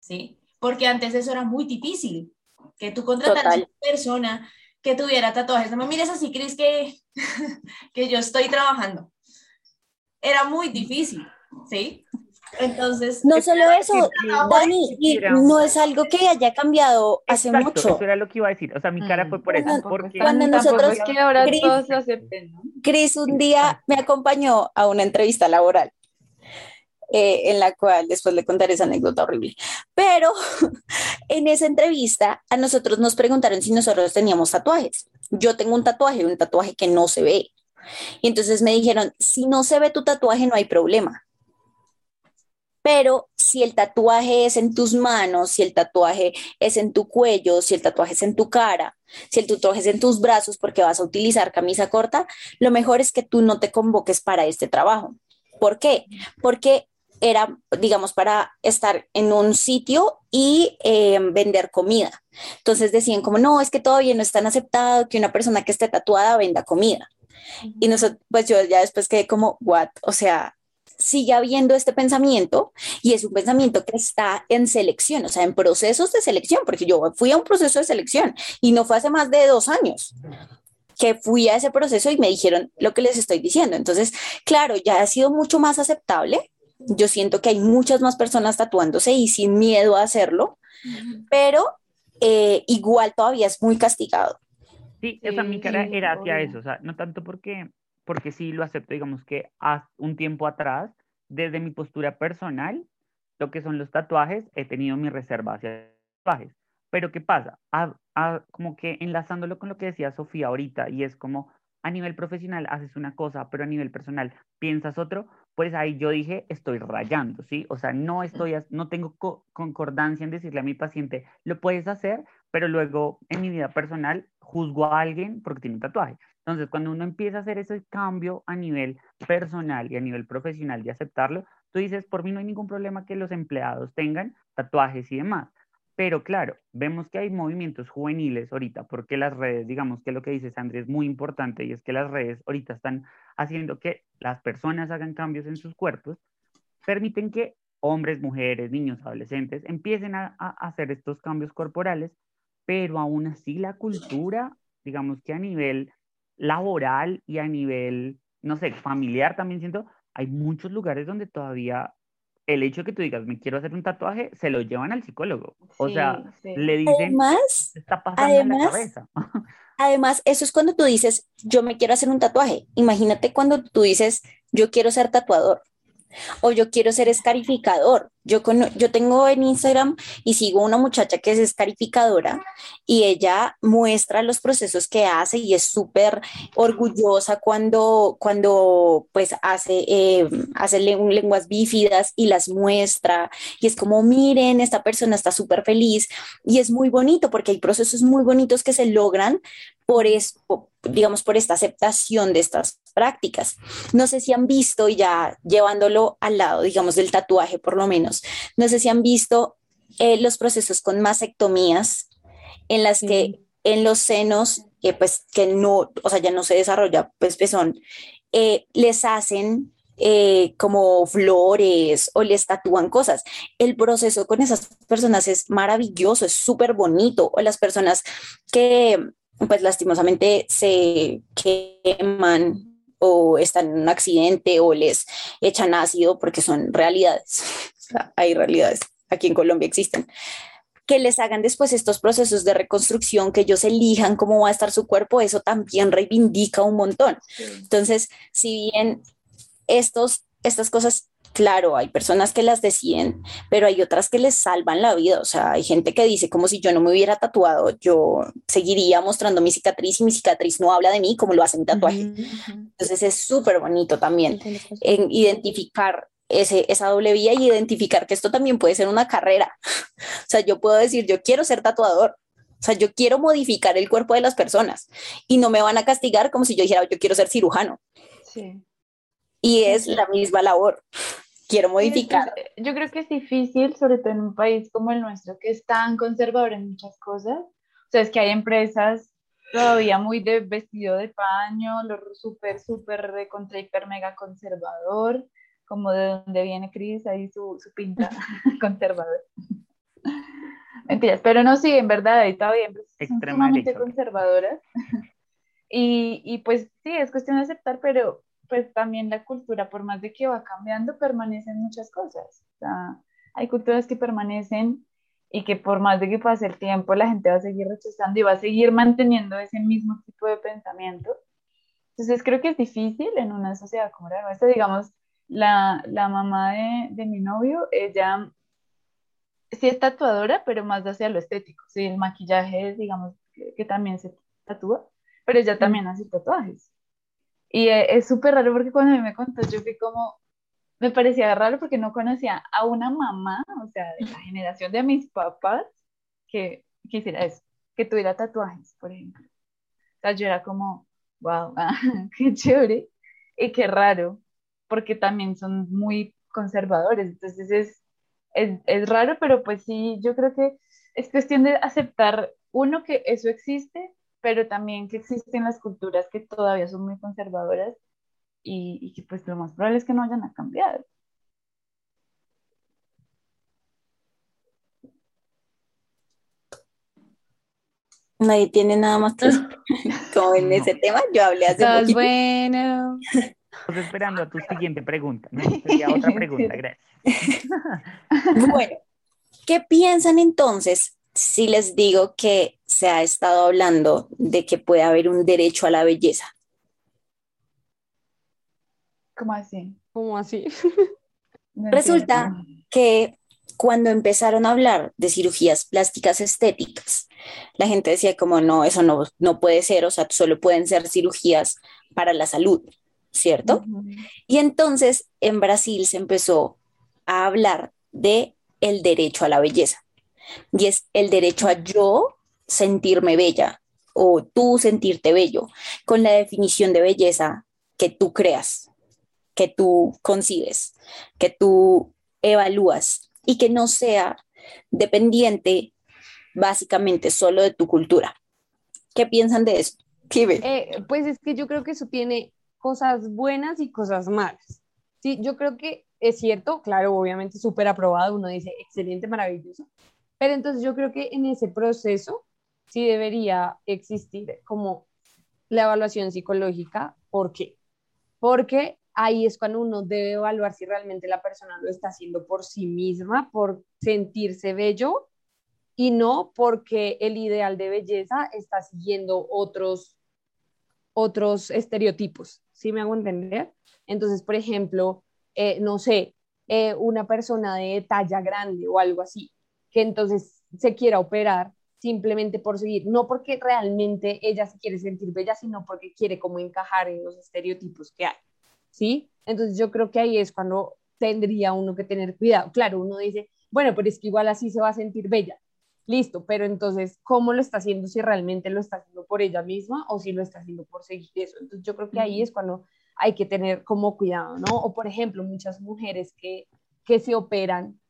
Speaker 1: Sí, porque antes eso era muy difícil. Que tú contrataras a una persona que tuviera tatuajes. No me mires así, crees que, *laughs* que yo estoy trabajando. Era muy difícil, ¿sí? Entonces,
Speaker 4: no solo eso, Dani, y no es algo que haya cambiado hace
Speaker 2: Exacto,
Speaker 4: mucho.
Speaker 2: Eso era lo que iba a decir. O sea, mi cara fue por eso.
Speaker 4: Cuando,
Speaker 2: Porque
Speaker 4: cuando nosotros,
Speaker 6: es que ahora
Speaker 4: Chris,
Speaker 6: todos se acepten, ¿no?
Speaker 4: Chris un día me acompañó a una entrevista laboral. Eh, en la cual después le contaré esa anécdota horrible. Pero *laughs* en esa entrevista a nosotros nos preguntaron si nosotros teníamos tatuajes. Yo tengo un tatuaje, un tatuaje que no se ve. Y entonces me dijeron, si no se ve tu tatuaje no hay problema pero si el tatuaje es en tus manos, si el tatuaje es en tu cuello, si el tatuaje es en tu cara, si el tatuaje es en tus brazos porque vas a utilizar camisa corta, lo mejor es que tú no te convoques para este trabajo. ¿Por qué? Porque era, digamos, para estar en un sitio y eh, vender comida. Entonces decían como, no, es que todavía no están aceptado que una persona que esté tatuada venda comida. Y nosotros, pues yo ya después quedé como, what? O sea, sigue habiendo este pensamiento y es un pensamiento que está en selección, o sea, en procesos de selección, porque yo fui a un proceso de selección y no fue hace más de dos años que fui a ese proceso y me dijeron lo que les estoy diciendo. Entonces, claro, ya ha sido mucho más aceptable. Yo siento que hay muchas más personas tatuándose y sin miedo a hacerlo, pero eh, igual todavía es muy castigado.
Speaker 2: Sí, o sea, mi cara era hacia
Speaker 5: obvio.
Speaker 2: eso, o sea, no tanto porque, porque sí lo acepto, digamos que hace un tiempo atrás, desde mi postura personal, lo que son los tatuajes, he tenido mi reserva hacia tatuajes. Pero ¿qué pasa? A- a- como que enlazándolo con lo que decía Sofía ahorita, y es como a nivel profesional haces una cosa, pero a nivel personal piensas otro, pues ahí yo dije, estoy rayando, ¿sí? O sea, no estoy, no tengo co- concordancia en decirle a mi paciente, lo puedes hacer, pero luego en mi vida personal juzgo a alguien porque tiene un tatuaje. Entonces, cuando uno empieza a hacer ese cambio a nivel personal y a nivel profesional de aceptarlo, tú dices, por mí no hay ningún problema que los empleados tengan tatuajes y demás. Pero claro, vemos que hay movimientos juveniles ahorita, porque las redes, digamos que lo que dice Sandra es muy importante y es que las redes ahorita están haciendo que las personas hagan cambios en sus cuerpos, permiten que hombres, mujeres, niños, adolescentes empiecen a, a hacer estos cambios corporales, pero aún así la cultura, digamos que a nivel laboral y a nivel, no sé, familiar también siento, hay muchos lugares donde todavía el hecho de que tú digas, me quiero hacer un tatuaje, se lo llevan al psicólogo. O sea,
Speaker 6: Sí,
Speaker 2: le dicen,
Speaker 4: Además,
Speaker 2: "¿Qué está pasando en la cabeza? *laughs*
Speaker 4: Además, eso es cuando tú dices, yo me quiero hacer un tatuaje. Imagínate cuando tú dices, yo quiero ser tatuador o yo quiero ser escarificador. Yo, cono- yo tengo en Instagram y sigo una muchacha que es escarificadora y ella muestra los procesos que hace y es súper orgullosa cuando, cuando pues hace, eh, hace len- lenguas bífidas y las muestra y es como, miren, esta persona está súper feliz y es muy bonito porque hay procesos muy bonitos que se logran por esto, digamos, por esta aceptación de estas prácticas. No sé si han visto, y ya llevándolo al lado, digamos, del tatuaje por lo menos, no sé si han visto eh, los procesos con mastectomías en las que en los senos, eh, pues que no, o sea, ya no se desarrolla pues pezón, eh, les hacen eh, como flores o les tatúan cosas. El proceso con esas personas es maravilloso, es súper bonito. O las personas que, pues lastimosamente, se queman o están en un accidente o les echan ácido porque son realidades. *laughs* Hay realidades, aquí en Colombia existen que les hagan después estos procesos de reconstrucción, que ellos elijan cómo va a estar su cuerpo, eso también reivindica un montón. Entonces, si bien estos, estas cosas, claro, hay personas que las deciden, pero hay otras que les salvan la vida. O sea, hay gente que dice como si yo no me hubiera tatuado, yo seguiría mostrando mi cicatriz y mi cicatriz no habla de mí como lo hace mi tatuaje. Entonces es súper bonito también en identificar ese, esa doble vía y identificar que esto también puede ser una carrera. *laughs* O sea, yo puedo decir, yo quiero ser tatuador. O sea, yo quiero modificar el cuerpo de las personas y no me van a castigar como si yo dijera, yo quiero ser cirujano.
Speaker 6: Sí.
Speaker 4: Y es la misma labor. Quiero modificar.
Speaker 6: Yo creo que es difícil, sobre todo en un país como el nuestro, que es tan conservador en muchas cosas. O sea, es que hay empresas todavía muy de vestido de paño, lo súper, súper de contra hiper mega conservador, como de donde viene Cris, ahí su, su pinta *laughs* conservador. Mentiras, pero no, sí, en verdad, hay todavía empresas que son
Speaker 2: Extrema
Speaker 6: sumamente
Speaker 2: derecha.
Speaker 6: conservadoras. *laughs* Y, y pues sí, es cuestión de aceptar, pero pues también la cultura, por más de que va cambiando, permanecen muchas cosas. O sea, hay culturas que permanecen y que por más de que pase el tiempo, la gente va a seguir rechazando y va a seguir manteniendo ese mismo tipo de pensamiento. Entonces creo que es difícil en una sociedad como la nuestra, digamos, la, la mamá de, de mi novio, ella sí es tatuadora, pero más hacia lo estético, sí, el maquillaje, digamos, que, que también se tatúa, pero ella también hace tatuajes. Y eh, es súper raro porque cuando a mí me contó, yo fui como, me parecía raro porque no conocía a una mamá, o sea, de la generación de mis papás, que, hiciera eso, que tuviera tatuajes, por ejemplo. O sea, yo era como, wow, *laughs* qué chévere y qué raro. porque también son muy conservadores. Entonces es, es, es raro, pero pues sí, yo creo que es cuestión de aceptar, uno, que eso existe, pero también que existen las culturas que todavía son muy conservadoras y, y que pues lo más probable es que no vayan a cambiar.
Speaker 4: Nadie tiene nada más que decir. *laughs* *laughs* Como en ese tema, yo hablé hace
Speaker 5: Estás
Speaker 4: poquito.
Speaker 5: bueno. *laughs*
Speaker 2: Estoy esperando a tu siguiente pregunta. ¿no? Sería otra pregunta, gracias.
Speaker 4: Bueno, ¿qué piensan entonces si les digo que se ha estado hablando de que puede haber un derecho a la belleza?
Speaker 6: ¿Cómo así?
Speaker 7: ¿Cómo así?
Speaker 6: No
Speaker 4: Resulta
Speaker 6: entiendo.
Speaker 4: que cuando empezaron a hablar de cirugías plásticas estéticas, la gente decía como no, eso no, no puede ser, o sea, solo pueden ser cirugías para la salud, ¿cierto? Y entonces en Brasil se empezó a hablar de el derecho a la belleza. Y es el derecho a yo sentirme bella o tú sentirte bello, con la definición de belleza que tú creas, que tú concibes, que tú evalúas y que no sea dependiente básicamente solo de tu cultura. ¿Qué piensan de eso? Kibe.
Speaker 7: Eh, pues es que yo creo que eso tiene cosas buenas y cosas malas. Sí, yo creo que es cierto, claro, obviamente súper aprobado, uno dice excelente, maravilloso, pero entonces yo creo que en ese proceso sí debería existir como la evaluación psicológica. ¿Por qué? Porque ahí es cuando uno debe evaluar si realmente la persona lo está haciendo por sí misma, por sentirse bello y no porque el ideal de belleza está siguiendo otros, otros estereotipos. ¿Sí me hago entender? Entonces, por ejemplo, eh, no sé, eh, una persona de talla grande o algo así, que entonces se quiera operar simplemente por seguir, no porque realmente ella se quiere sentir bella, sino porque quiere como encajar en los estereotipos que hay, ¿sí? Entonces yo creo que ahí es cuando tendría uno que tener cuidado. Claro, uno dice, bueno, pero es que igual así se va a sentir bella. Listo, pero entonces, ¿cómo lo está haciendo? Si realmente lo está haciendo por ella misma o si lo está haciendo por seguir eso. Entonces yo creo que ahí es cuando hay que tener como cuidado, ¿no? O por ejemplo, muchas mujeres que, que se operan,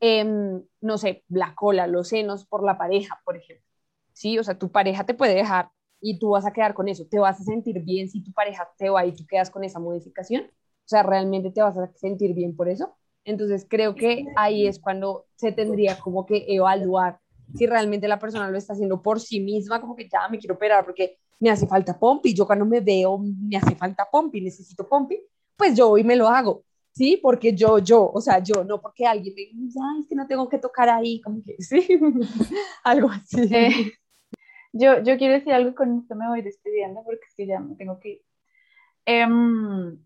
Speaker 7: em, no sé, la cola, los senos por la pareja, por ejemplo. Sí, o sea, tu pareja te puede dejar y tú vas a quedar con eso. ¿Te vas a sentir bien si tu pareja te va y tú quedas con esa modificación? O sea, ¿realmente te vas a sentir bien por eso? Entonces creo que ahí es cuando se tendría como que evaluar si realmente la persona lo está haciendo por sí misma, como que ya me quiero operar porque me hace falta pompi, yo cuando me veo me hace falta pompi, necesito pompi, pues yo hoy me lo hago, ¿sí? Porque yo, yo, o sea, yo, no porque alguien me diga, "Ay, es que no tengo que tocar ahí, como que, *laughs* sí, *laughs* algo así.
Speaker 6: Eh, yo, yo quiero decir algo con esto, me voy despidiendo porque es que ya me tengo que ir. Em,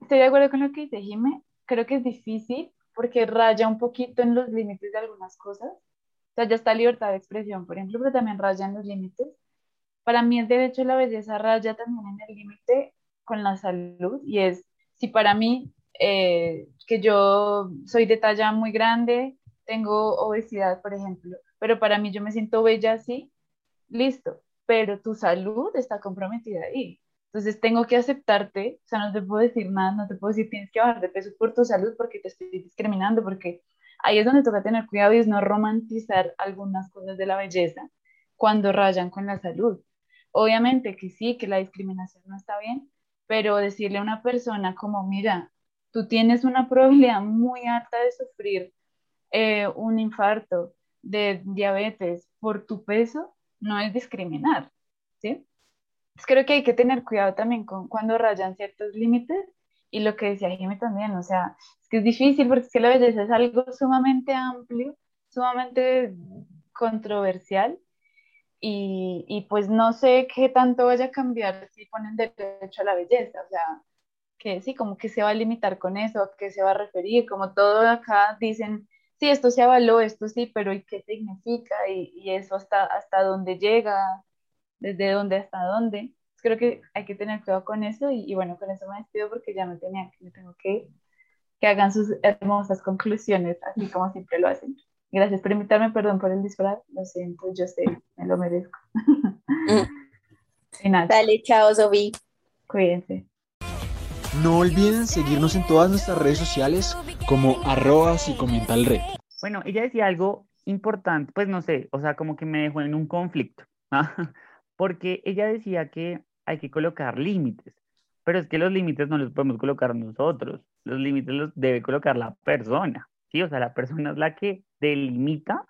Speaker 6: estoy de acuerdo con lo que dice Jime, creo que es difícil porque raya un poquito en los límites de algunas cosas. O sea, ya está libertad de expresión, por ejemplo, pero también raya en los límites. Para mí el derecho a la belleza raya también en el límite con la salud y es, si para mí, eh, que yo soy de talla muy grande, tengo obesidad, por ejemplo, pero para mí yo me siento bella así, listo, pero tu salud está comprometida ahí. Entonces tengo que aceptarte, o sea, no te puedo decir nada, no te puedo decir tienes que bajar de peso por tu salud porque te estoy discriminando, porque ahí es donde toca tener cuidado y es no romantizar algunas cosas de la belleza cuando rayan con la salud. Obviamente que sí, que la discriminación no está bien, pero decirle a una persona como, mira, tú tienes una probabilidad muy alta de sufrir eh, un infarto, de diabetes por tu peso, no es discriminar, ¿sí? Pues creo que hay que tener cuidado también con cuando rayan ciertos límites y lo que decía Jimmy también, o sea, es que es difícil porque es que la belleza es algo sumamente amplio, sumamente controversial y, y pues no sé qué tanto vaya a cambiar si ponen derecho a la belleza, o sea, que sí, como que se va a limitar con eso, a qué se va a referir, como todo acá dicen, sí, esto se avaló, esto sí, pero ¿y qué significa? Y, y eso hasta, hasta dónde llega, desde dónde hasta dónde. Creo que hay que tener cuidado con eso y, y bueno, con eso me despido porque ya me tenía me tengo que que hagan sus hermosas conclusiones, así como siempre lo hacen. Gracias por invitarme, perdón por el disfraz, lo siento, yo sé, me lo merezco. *laughs* nada,
Speaker 4: Dale, chao, Sofi.
Speaker 6: cuídense.
Speaker 10: No olviden seguirnos en todas nuestras redes sociales como arroba psicomentalred.
Speaker 2: Bueno, ella decía algo importante, pues no sé, o sea, como que me dejó en un conflicto, *laughs* ¿ah? porque ella decía que hay que colocar límites, pero es que los límites no los podemos colocar nosotros, los límites los debe colocar la persona, ¿sí? O sea, la persona es la que delimita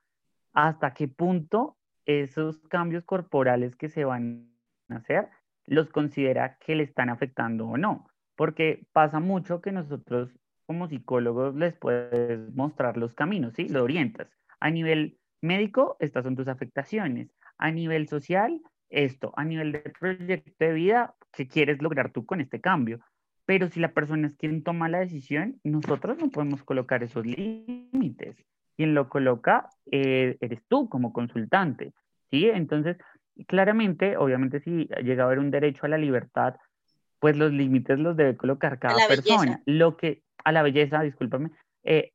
Speaker 2: hasta qué punto esos cambios corporales que se van a hacer los considera que le están afectando o no, porque pasa mucho que nosotros como psicólogos les puedes mostrar los caminos, ¿sí? Lo orientas. A nivel médico, estas son tus afectaciones. A nivel social, esto. A nivel de proyecto de vida, ¿qué quieres lograr tú con este cambio? Pero si la persona es quien toma la decisión, nosotros no podemos colocar esos límites. Quien lo coloca eh, eres tú como consultante, ¿sí? Entonces, claramente, obviamente, si llega a haber un derecho a la libertad, pues los límites los debe colocar cada persona.
Speaker 4: belleza.
Speaker 2: Lo que, a la belleza, discúlpame, eh,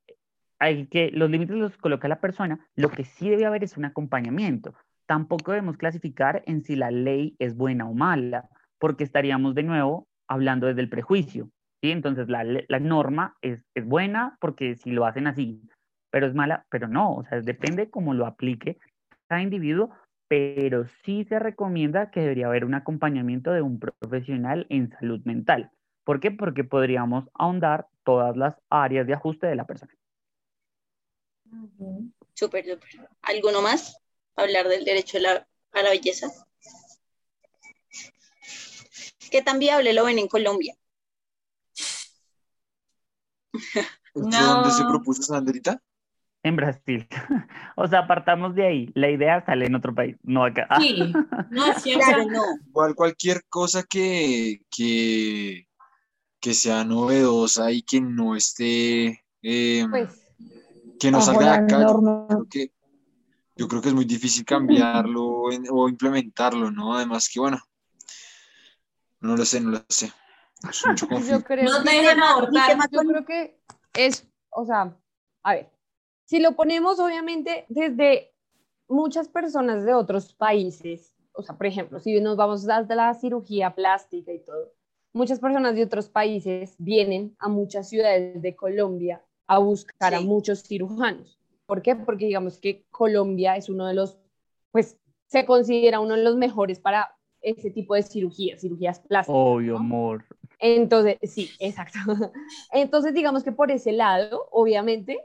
Speaker 2: hay que, los límites los coloca la persona, lo que sí debe haber es un acompañamiento. Tampoco debemos clasificar en si la ley es buena o mala, porque estaríamos de nuevo hablando desde el prejuicio, ¿sí? Entonces la, la norma es, es buena porque si lo hacen así, pero es mala, pero no, o sea, depende cómo lo aplique cada individuo, pero sí se recomienda que debería haber un acompañamiento de un profesional en salud mental. ¿Por qué? Porque podríamos ahondar todas las áreas de ajuste de la persona.
Speaker 4: Súper, súper. ¿Alguno más? Hablar del derecho a la, a la belleza. ¿Qué tan viable lo ven en Colombia?
Speaker 3: ¿Dónde se
Speaker 1: No.
Speaker 3: propuso Sandrita?
Speaker 2: En Brasil. *laughs* O sea, partamos de ahí. La idea sale en otro país, no acá.
Speaker 1: Sí, no, *laughs* sí, o
Speaker 4: Claro, no.
Speaker 3: Igual cualquier cosa que, que, que sea novedosa y que no esté, eh,
Speaker 7: Pues,
Speaker 3: que no salga de
Speaker 5: la
Speaker 3: acá, yo creo que, yo creo que es muy difícil cambiarlo en- o implementarlo, ¿no? Además que, bueno, no lo sé, no lo sé. Es mucho *laughs*
Speaker 7: yo creo
Speaker 1: no te
Speaker 7: que
Speaker 1: dejan abortar.
Speaker 7: Yo creo que es, o sea, a ver, si lo ponemos obviamente desde muchas personas de otros países, o sea, por ejemplo, si nos vamos a la cirugía plástica y todo, muchas personas de otros países vienen a muchas ciudades de Colombia a buscar a muchos cirujanos. ¿Por qué? Porque digamos que Colombia es uno de los, pues se considera uno de los mejores para ese tipo de cirugías, cirugías plásticas.
Speaker 2: Obvio,
Speaker 7: ¿no?
Speaker 2: amor.
Speaker 7: Entonces, sí, exacto. *laughs* Entonces, digamos que por ese lado, obviamente,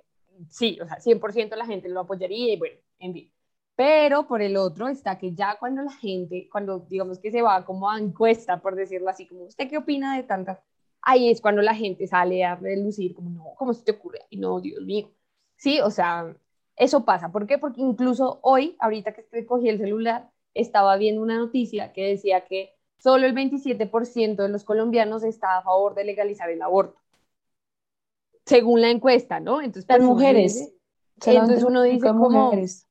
Speaker 7: sí, o sea, 100% la gente lo apoyaría y bueno, en fin. Pero por el otro está que ya cuando la gente, cuando digamos que se va como a encuesta, por decirlo así, como, ¿usted qué opina de tantas? Ahí es cuando la gente sale a relucir, como, no, ¿cómo se te ocurre? Y no, Dios mío. Sí, o sea, eso pasa. ¿Por qué? Porque incluso hoy, ahorita que cogí el celular, estaba viendo una noticia que decía que solo el 27% de los colombianos está a favor de legalizar el aborto. Según la encuesta, ¿no? Entonces,
Speaker 5: Las
Speaker 7: pues,
Speaker 5: mujeres.
Speaker 7: Entonces uno dice como,
Speaker 5: mujeres.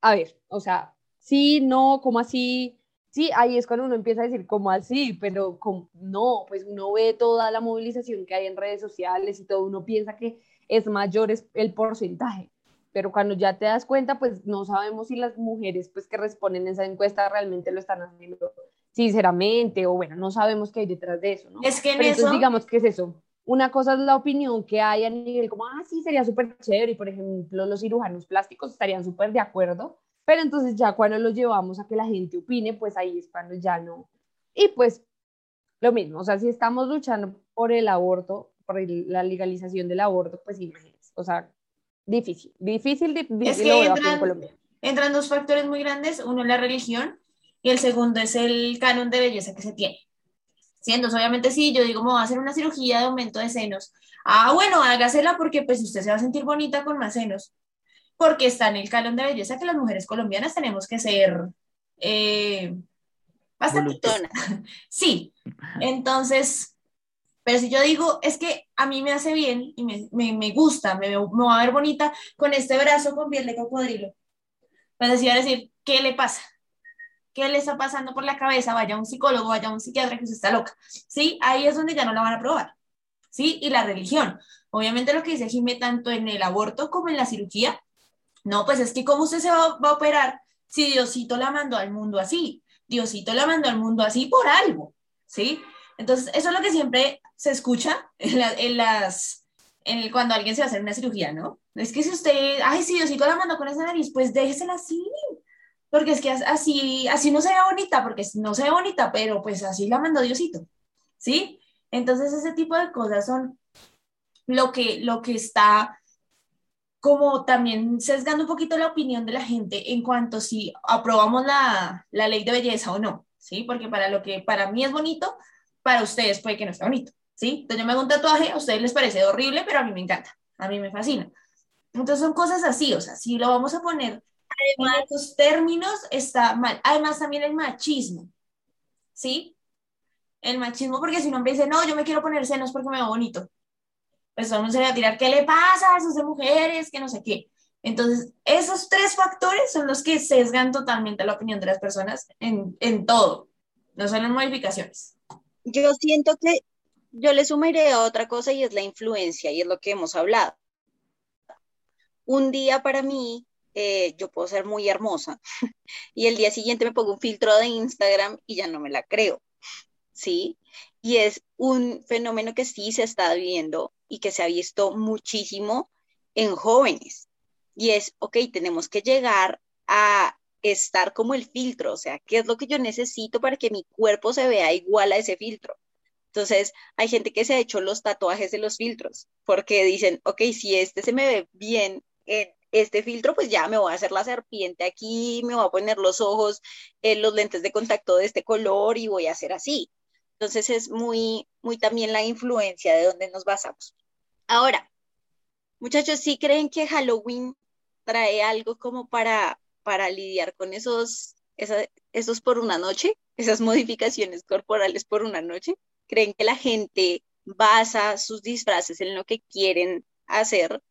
Speaker 7: a ver, o sea, sí, no, como así? Sí, ahí es cuando uno empieza a decir, ¿cómo así? Pero como, no, pues uno ve toda la movilización que hay en redes sociales y todo, uno piensa que es mayor es el porcentaje. Pero cuando ya te das cuenta, pues no sabemos si las mujeres pues que responden esa encuesta realmente lo están haciendo sinceramente o bueno, no sabemos qué hay detrás de eso, ¿no?
Speaker 1: Es que en
Speaker 7: Pero entonces
Speaker 1: eso,
Speaker 7: digamos que es eso. Una cosa es la opinión que hay a nivel como, ah, sí, sería súper chévere y por ejemplo los cirujanos plásticos estarían súper de acuerdo, pero entonces ya cuando lo llevamos a que la gente opine, pues ahí es cuando ya no. Y pues lo mismo, o sea, si estamos luchando por el aborto, por el- la legalización del aborto, pues imagínense, o sea, difícil, difícil, di- difícil
Speaker 1: que
Speaker 7: aquí en
Speaker 1: entran-
Speaker 7: Colombia.
Speaker 1: entran dos factores muy grandes, uno es la religión y el segundo es el canon de belleza que se tiene. Siendo, obviamente sí, yo digo, me voy a hacer una cirugía de aumento de senos. Ah, bueno, hágasela porque pues usted se va a sentir bonita con más senos. Porque está en el canon de belleza que las mujeres colombianas tenemos que ser eh, bastante
Speaker 4: Voluptuosas. *laughs*
Speaker 1: Sí, entonces, pero si yo digo, es que a mí me hace bien y me, me, me gusta, me, me va a ver bonita con este brazo con piel de cocodrilo. Pues así va a decir, ¿qué le pasa? ¿Qué le está pasando por la cabeza? Vaya a un psicólogo, vaya a un psiquiatra que usted está loca. ¿Sí? Ahí es donde ya no la van a probar. ¿Sí? Y la religión. Obviamente lo que dice Jimé, tanto en el aborto como en la cirugía, no, pues es que cómo usted se va, a operar si Diosito la mandó al mundo así. Diosito la mandó al mundo así por algo, ¿sí? Entonces, eso es lo que siempre se escucha en, la- en las, en cuando alguien se va a hacer una cirugía, ¿no? Es que si usted, ay, sí, Diosito la mandó con esa nariz, pues déjesela así. Porque es que as- así, así no se ve bonita, porque no se ve bonita, pero pues así la mandó Diosito, ¿sí? Entonces ese tipo de cosas son lo que, lo que está como también sesgando un poquito la opinión de la gente en cuanto si aprobamos la, la ley de belleza o no, ¿sí? Porque para lo que para mí es bonito, para ustedes puede que no sea bonito, ¿sí? Entonces yo me hago un tatuaje, a ustedes les parece horrible, pero a mí me encanta, a mí me fascina. Entonces son cosas así, o sea, si lo vamos a poner en estos términos, está mal. Además también el machismo, ¿sí? El machismo, porque si un hombre dice, no, yo me quiero poner senos porque me veo bonito, pues mundo se va a tirar, ¿qué le pasa a esas de mujeres? Que no sé qué. Entonces, esos tres factores son los que sesgan totalmente la opinión de las personas en, en todo, no solo en modificaciones.
Speaker 4: Yo siento que yo le sumaré a otra cosa y es la influencia, y es lo que hemos hablado. Un día para mí, eh, yo puedo ser muy hermosa, *laughs* y el día siguiente me pongo un filtro de Instagram y ya no me la creo, ¿sí? Y es un fenómeno que sí se está viendo y que se ha visto muchísimo en jóvenes. Y es, ok, tenemos que llegar a estar como el filtro, o sea, ¿qué es lo que yo necesito para que mi cuerpo se vea igual a ese filtro? Entonces, hay gente que se ha hecho los tatuajes de los filtros, porque dicen, ok, si este se me ve bien en este filtro, pues ya me voy a hacer la serpiente aquí, me voy a poner los ojos, eh, los lentes de contacto de este color y voy a hacer así. Entonces, es muy, muy también la influencia de donde nos basamos. Ahora, muchachos, ¿sí creen que Halloween trae algo como para, para lidiar con esos, esa- esos por una noche, esas modificaciones corporales por una noche? ¿Creen que la gente basa sus disfraces en lo que quieren hacer,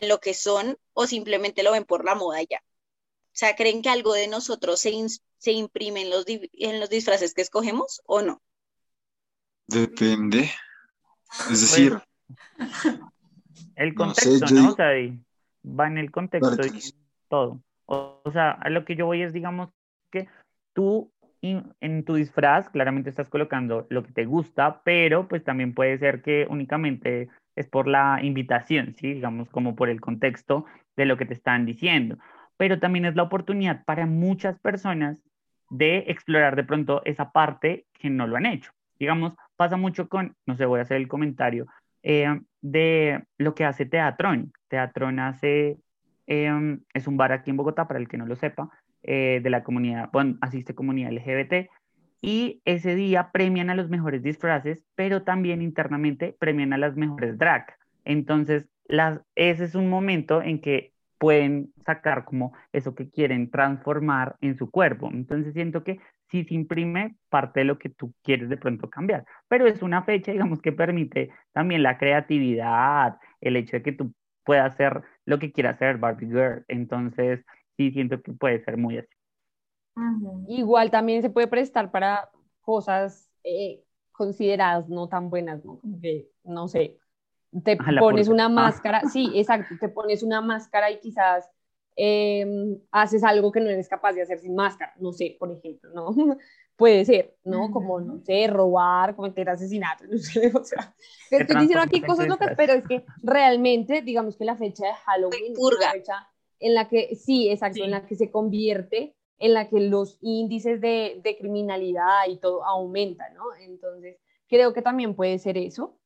Speaker 4: en lo que son, o simplemente lo ven por la moda ya? O sea, ¿creen que algo de nosotros se, se imprime en los, en los disfraces que escogemos o no?
Speaker 3: Depende. Es decir, *laughs*
Speaker 2: El
Speaker 3: No sé,
Speaker 2: contexto,
Speaker 3: yo
Speaker 2: ¿no? O sea, ahí va en el contexto y todo. O, o sea, a lo que yo voy es, digamos, que tú in- en tu disfraz claramente estás colocando lo que te gusta, pero pues también puede ser que únicamente es por la invitación, ¿sí? Digamos, como por el contexto de lo que te están diciendo. Pero también es la oportunidad para muchas personas de explorar de pronto esa parte que no lo han hecho. Digamos, pasa mucho con, no sé, voy a hacer el comentario, eh, de lo que hace Teatrón. Teatrón hace, eh, es un bar aquí en Bogotá, para el que no lo sepa, eh, de la comunidad, bueno, asiste comunidad LGBT, y ese día premian a los mejores disfraces, pero también internamente premian a las mejores drag. Entonces, ese es un momento en que pueden sacar como eso que quieren transformar en su cuerpo. Entonces, siento que sí se imprime parte de lo que tú quieres de pronto cambiar, pero es una fecha, digamos, que permite también la creatividad, el hecho de que tú puedas hacer lo que quieras hacer Barbie Girl. Entonces, sí siento que puede ser muy así.
Speaker 7: Igual también se puede prestar para cosas eh, consideradas no tan buenas, ¿no? Como que, no sé, te
Speaker 2: Ah, la
Speaker 7: pones una
Speaker 2: Ah.
Speaker 7: máscara, sí, exacto, te pones una máscara y quizás em, haces algo que no eres capaz de hacer sin máscara, no sé, por ejemplo, ¿no? *laughs* Puede ser, ¿no? Como, no sé, robar, cometer asesinato, *laughs* no sé, o sea, te estoy diciendo aquí cosas locas, pero es que realmente, digamos que la fecha de Halloween es una fecha en la que, sí, exacto, en la que se convierte, en la que los índices de, de criminalidad y todo aumentan, ¿no? Entonces, creo que también puede ser eso.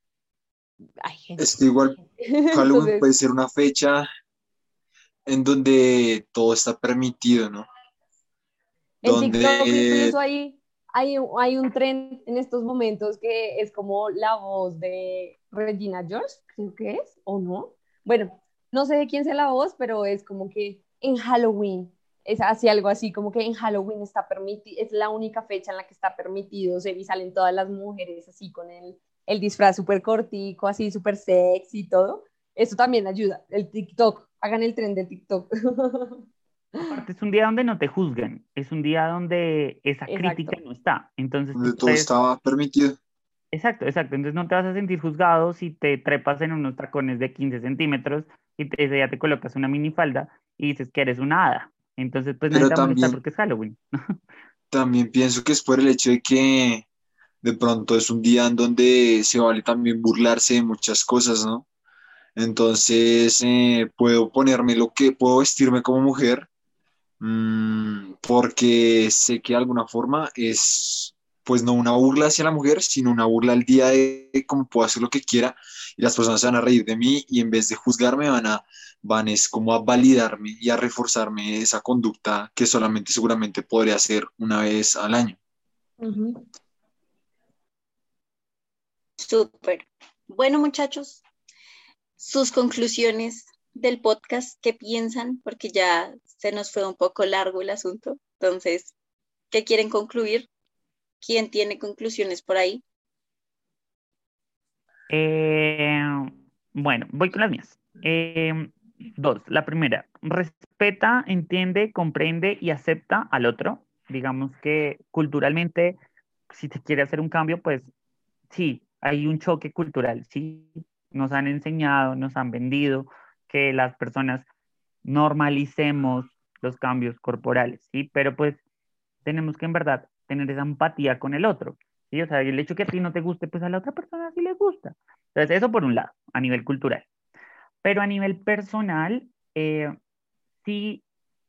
Speaker 7: Hay gente.
Speaker 3: es que igual *laughs* Halloween
Speaker 7: Entonces,
Speaker 3: puede ser una fecha en donde todo está permitido, ¿no?
Speaker 7: En
Speaker 3: Donde
Speaker 7: TikTok incluso hay, hay, un- hay un tren en estos momentos que es como la voz de Regina George, creo que es, ¿o no? Bueno, no sé de quién sea la voz, pero es como que en Halloween, es así algo así, como que en Halloween está permitido, es la única fecha en la que está permitido ser y salen todas las mujeres así con el, el disfraz súper cortico, así súper sexy y todo. Eso también ayuda, el TikTok, hagan el tren de TikTok. *laughs*
Speaker 2: Aparte, es un día donde no te juzgan, es un día donde esa
Speaker 7: Exacto.
Speaker 2: crítica no está. Entonces,
Speaker 3: donde todo
Speaker 2: puedes-
Speaker 3: estaba permitido.
Speaker 2: Exacto, exacto. Entonces no te vas a sentir juzgado si te trepas en unos tacones de 15 centímetros y te, ese día te colocas una minifalda y dices que eres una hada. Entonces, pues
Speaker 3: Pero
Speaker 2: te va a molestar
Speaker 3: también-
Speaker 2: porque es Halloween. *laughs*
Speaker 3: También pienso que es por el hecho de que de pronto es un día en donde se vale también burlarse de muchas cosas, ¿no? Entonces, eh, puedo ponerme lo que, puedo vestirme como mujer, mm, porque sé que de alguna forma es, pues no una burla hacia la mujer, sino una burla al día de cómo puedo hacer lo que quiera y las personas se van a reír de mí y en vez de juzgarme van a, van es como a validarme y a reforzarme esa conducta que solamente seguramente podría hacer una vez al año.
Speaker 4: Súper. Bueno, muchachos, sus conclusiones del podcast, ¿qué piensan? Porque ya se nos fue un poco largo el asunto. Entonces, ¿qué quieren concluir? ¿Quién tiene conclusiones por ahí?
Speaker 2: Eh, bueno, voy con las mías. Eh, dos. La primera, respeta, entiende, comprende y acepta al otro. Digamos que culturalmente, si se quiere hacer un cambio, pues sí, hay un choque cultural, sí. Nos han enseñado, nos han vendido que las personas normalicemos los cambios corporales, ¿sí? Pero pues tenemos que en verdad tener esa empatía con el otro, ¿sí? O sea, el hecho que a ti no te guste, pues a la otra persona sí le gusta. Entonces, eso por un lado, a nivel cultural. Pero a nivel personal, eh, sí,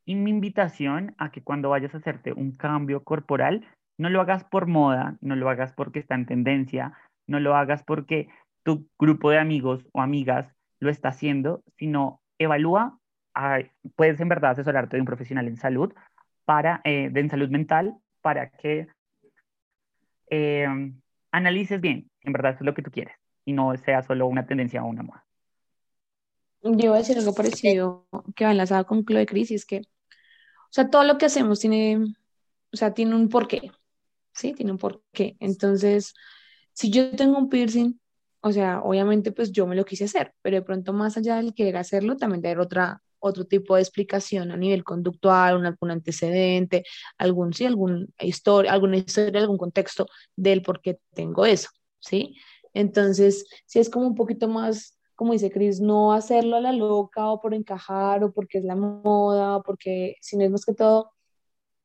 Speaker 2: y mi invitación a que cuando vayas a hacerte un cambio corporal, no lo hagas por moda, no lo hagas porque está en tendencia, no lo hagas porque tu grupo de amigos o amigas lo está haciendo, sino evalúa, ah, puedes en verdad asesorarte de un profesional en salud, para, eh, de, en salud mental, para que eh, analices bien, en verdad eso es lo que tú quieres, y no sea solo una tendencia o una moda.
Speaker 5: Yo voy a decir algo parecido que va enlazado con lo de Cris, y es que, o sea, todo lo que hacemos tiene, o sea, tiene un porqué, ¿sí? Tiene un porqué. Entonces, si yo tengo un piercing, o sea, obviamente pues yo me lo quise hacer, pero de pronto más allá del querer hacerlo, también haber otra, otro tipo de explicación a nivel conductual, un, algún antecedente, algún, sí, alguna historia, alguna historia, algún contexto del por qué tengo eso, ¿sí? Entonces, si es como un poquito más, como dice Cris, no hacerlo a la loca o por encajar o porque es la moda o porque, sino es más que todo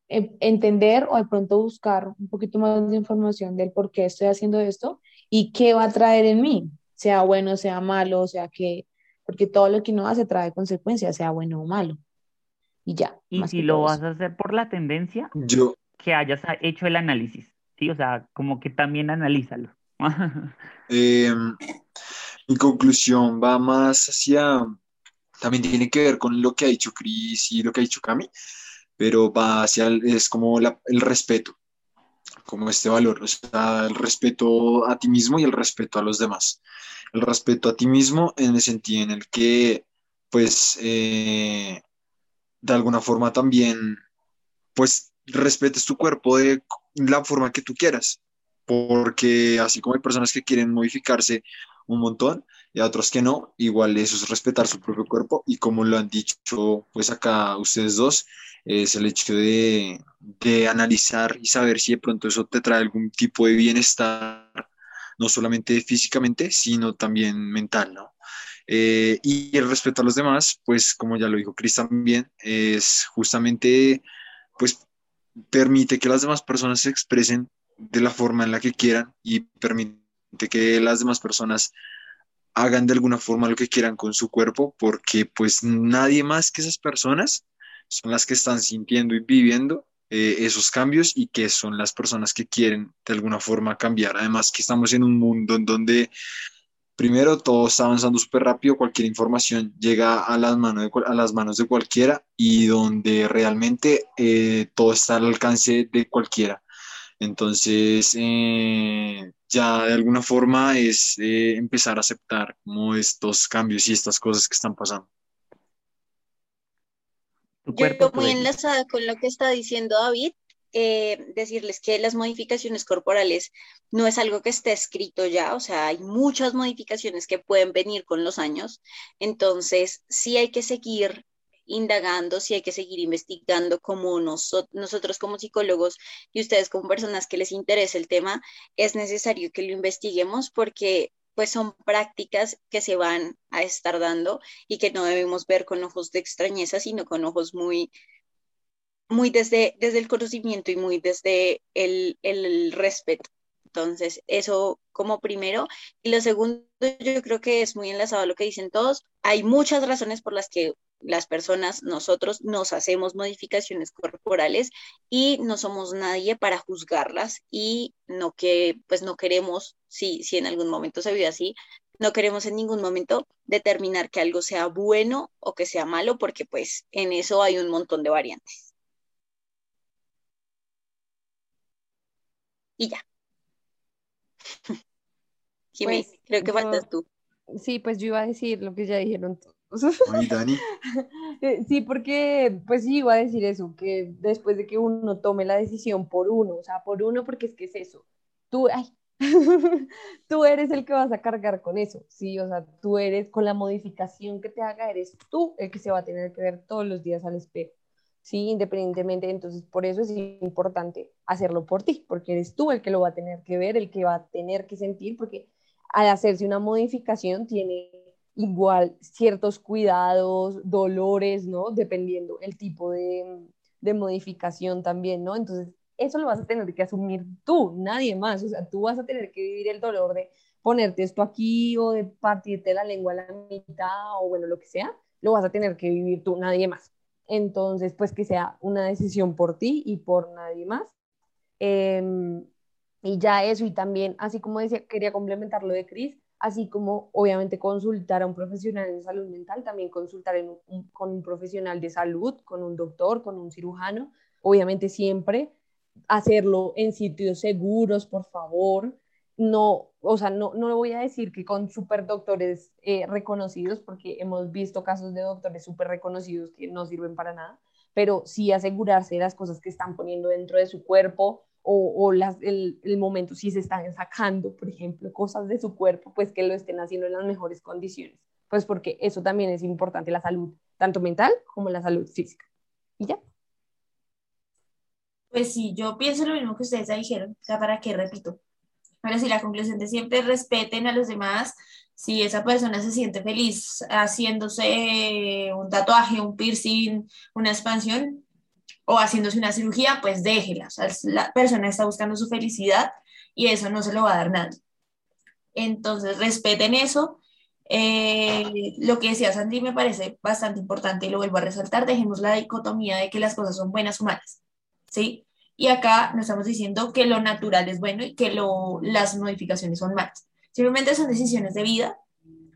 Speaker 5: eh, entender o de pronto buscar un poquito más de información del por qué estoy haciendo esto y qué va a traer en mí, sea bueno, sea malo, o sea que, porque todo lo que uno hace trae consecuencias, sea bueno o malo. Y ya.
Speaker 2: Y
Speaker 5: más
Speaker 2: si lo vas
Speaker 5: eso.
Speaker 2: a hacer por la tendencia,
Speaker 3: Yo,
Speaker 2: que hayas hecho el análisis, ¿sí? O sea, como que también analízalo. *laughs*
Speaker 3: eh, mi conclusión va más hacia, también tiene que ver con lo que ha dicho Cris y lo que ha dicho Cami, pero va hacia, es como el respeto, como este valor, o sea, el respeto a ti mismo y el respeto a los demás. El respeto a ti mismo en el sentido en el que, pues, eh, de alguna forma también, pues, respetes tu cuerpo de la forma que tú quieras, porque así como hay personas que quieren modificarse un montón y a otros que no, igual eso es respetar su propio cuerpo y como lo han dicho, pues acá ustedes dos, es el hecho de, de analizar y saber si de pronto eso te trae algún tipo de bienestar, no solamente físicamente, sino también mental, ¿no? Eh, y el respeto a los demás, pues como ya lo dijo Cris también, es justamente, pues permite que las demás personas se expresen de la forma en la que quieran y permite que las demás personas hagan de alguna forma lo que quieran con su cuerpo, porque pues nadie más que esas personas son las que están sintiendo y viviendo eh, esos cambios y que son las personas que quieren de alguna forma cambiar. Además que estamos en un mundo en donde primero todo está avanzando súper rápido, cualquier información llega a las manos de, a las manos de cualquiera y donde realmente eh, todo está al alcance de cualquiera. Entonces, eh, ya de alguna forma es eh, empezar a aceptar como estos cambios y estas cosas que están pasando.
Speaker 4: Yo
Speaker 2: tu
Speaker 4: muy enlazada con lo que está diciendo David, eh, decirles que las modificaciones corporales no es algo que esté escrito ya, o sea, hay muchas modificaciones que pueden venir con los años, entonces sí hay que seguir indagando, sí hay que seguir investigando como noso- nosotros como psicólogos y ustedes como personas que les interesa el tema, es necesario que lo investiguemos porque pues son prácticas que se van a estar dando y que no debemos ver con ojos de extrañeza, sino con ojos muy, muy desde, desde el conocimiento y muy desde el, el respeto. Entonces, eso como primero. Y lo segundo, yo creo que es muy enlazado a lo que dicen todos. Hay muchas razones por las que las personas, nosotros nos hacemos modificaciones corporales y no somos nadie para juzgarlas y no que, pues no queremos, si, si en algún momento se vive así, no queremos en ningún momento determinar que algo sea bueno o que sea malo, porque pues en eso hay un montón de variantes. Y ya. Jiménez,
Speaker 7: Pues,
Speaker 4: creo que
Speaker 7: yo-
Speaker 4: faltas tú.
Speaker 7: Sí, pues yo iba a decir lo que ya dijeron todos.
Speaker 3: Ay, Dani. *laughs*
Speaker 7: Eh, Sí, porque pues sí, iba a decir eso, que después de que uno tome la decisión por uno, o sea, por uno, porque es que es eso, tú, ay, *laughs* tú eres el que vas a cargar con eso, sí, o sea, tú eres, con la modificación que te haga, eres tú el que se va a tener que ver todos los días al espejo, sí, independientemente, entonces por eso es importante hacerlo por ti, porque eres tú el que lo va a tener que ver, el que va a tener que sentir, porque al hacerse una modificación tiene igual ciertos cuidados, dolores, ¿no? Dependiendo el tipo de, de modificación también, ¿no? Entonces, eso lo vas a tener que asumir tú, nadie más. O sea, tú vas a tener que vivir el dolor de ponerte esto aquí o de partirte la lengua a la mitad o bueno, lo que sea, lo vas a tener que vivir tú, nadie más. Entonces, pues que sea una decisión por ti y por nadie más. Em, y ya eso, y también, así como decía, quería complementar lo de Cris, así como obviamente consultar a un profesional en salud mental, también consultar con un profesional de salud, con un doctor, con un cirujano, obviamente siempre hacerlo en sitios seguros, por favor. No, o sea, no, no voy a decir que con super doctores eh, reconocidos, porque hemos visto casos de doctores súper reconocidos que no sirven para nada, pero sí asegurarse de las cosas que están poniendo dentro de su cuerpo o, o las, el, el momento si se están sacando, por ejemplo, cosas de su cuerpo, pues que lo estén haciendo en las mejores condiciones, pues porque eso también es importante, la salud, tanto mental como la salud física. Y ya.
Speaker 1: Pues sí, yo pienso lo mismo que ustedes ya dijeron, o ¿para qué repito? Pero si la conclusión de siempre respeten a los demás, si esa persona se siente feliz haciéndose un tatuaje, un piercing, una expansión o haciéndose una cirugía, pues déjela. O la persona está buscando su felicidad y eso no se lo va a dar nadie. Entonces, respeten eso. Eh, lo que decía Sandy me parece bastante importante y lo vuelvo a resaltar, dejemos la dicotomía de que las cosas son buenas o malas. ¿sí? Y acá no estamos diciendo que lo natural es bueno y que lo, las modificaciones son malas. Simplemente son decisiones de vida,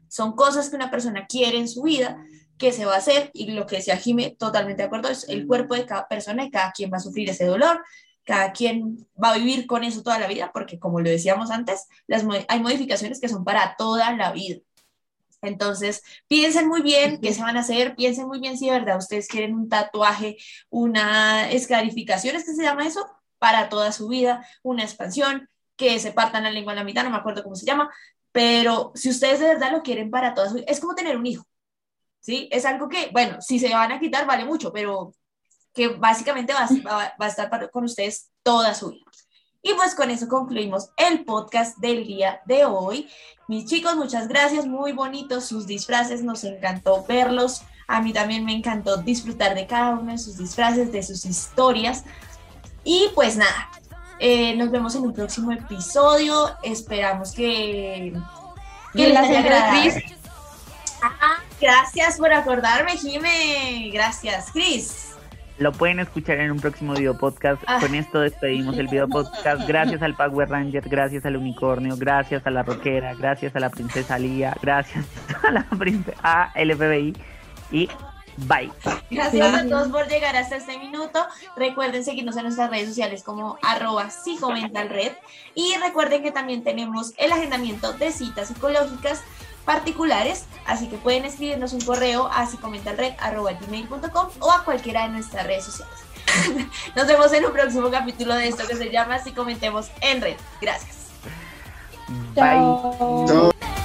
Speaker 1: son cosas que una persona quiere en su vida, que se va a hacer, y lo que decía Jime, totalmente de acuerdo, es el cuerpo de cada persona y cada quien va a sufrir ese dolor, cada quien va a vivir con eso toda la vida, porque como lo decíamos antes, las, hay modificaciones que son para toda la vida. Entonces, piensen muy bien qué se van a hacer, piensen muy bien si de verdad ustedes quieren un tatuaje, una escarificación, ¿es que se llama eso? Para toda su vida, una expansión, que se partan la lengua a la mitad, no me acuerdo cómo se llama, pero si ustedes de verdad lo quieren para toda su vida, es como tener un hijo, ¿sí? Es algo que, bueno, si se van a quitar vale mucho, pero que básicamente va, a- va- va a estar para- con ustedes toda su vida. Y pues con eso concluimos el podcast del día de hoy. Mis chicos, muchas gracias, muy bonitos sus disfraces, nos encantó verlos. A mí también me encantó disfrutar de cada uno de sus disfraces, de sus historias. Y pues nada, eh, nos vemos en un próximo episodio. Esperamos que, les haya agradado. Ah, gracias por acordarme, Jime. Gracias, Chris.
Speaker 2: Lo pueden escuchar en un próximo video podcast.
Speaker 1: Ah.
Speaker 2: Con esto despedimos el video podcast. Gracias al Power Ranger, gracias al unicornio, gracias a la rockera, gracias a la princesa Lía, gracias *laughs* a la princesa a el FBI y bye.
Speaker 1: Gracias a todos por llegar hasta este minuto. Recuerden seguirnos en nuestras redes sociales como arroba psicomentalred. Y recuerden que también tenemos el agendamiento de citas psicológicas particulares, así que pueden escribirnos un correo a psicomentalred.gmail.com o a cualquiera de nuestras redes sociales. *laughs* Nos vemos en un próximo capítulo de esto que se llama Psicomentemos en Red. Gracias.
Speaker 2: Bye.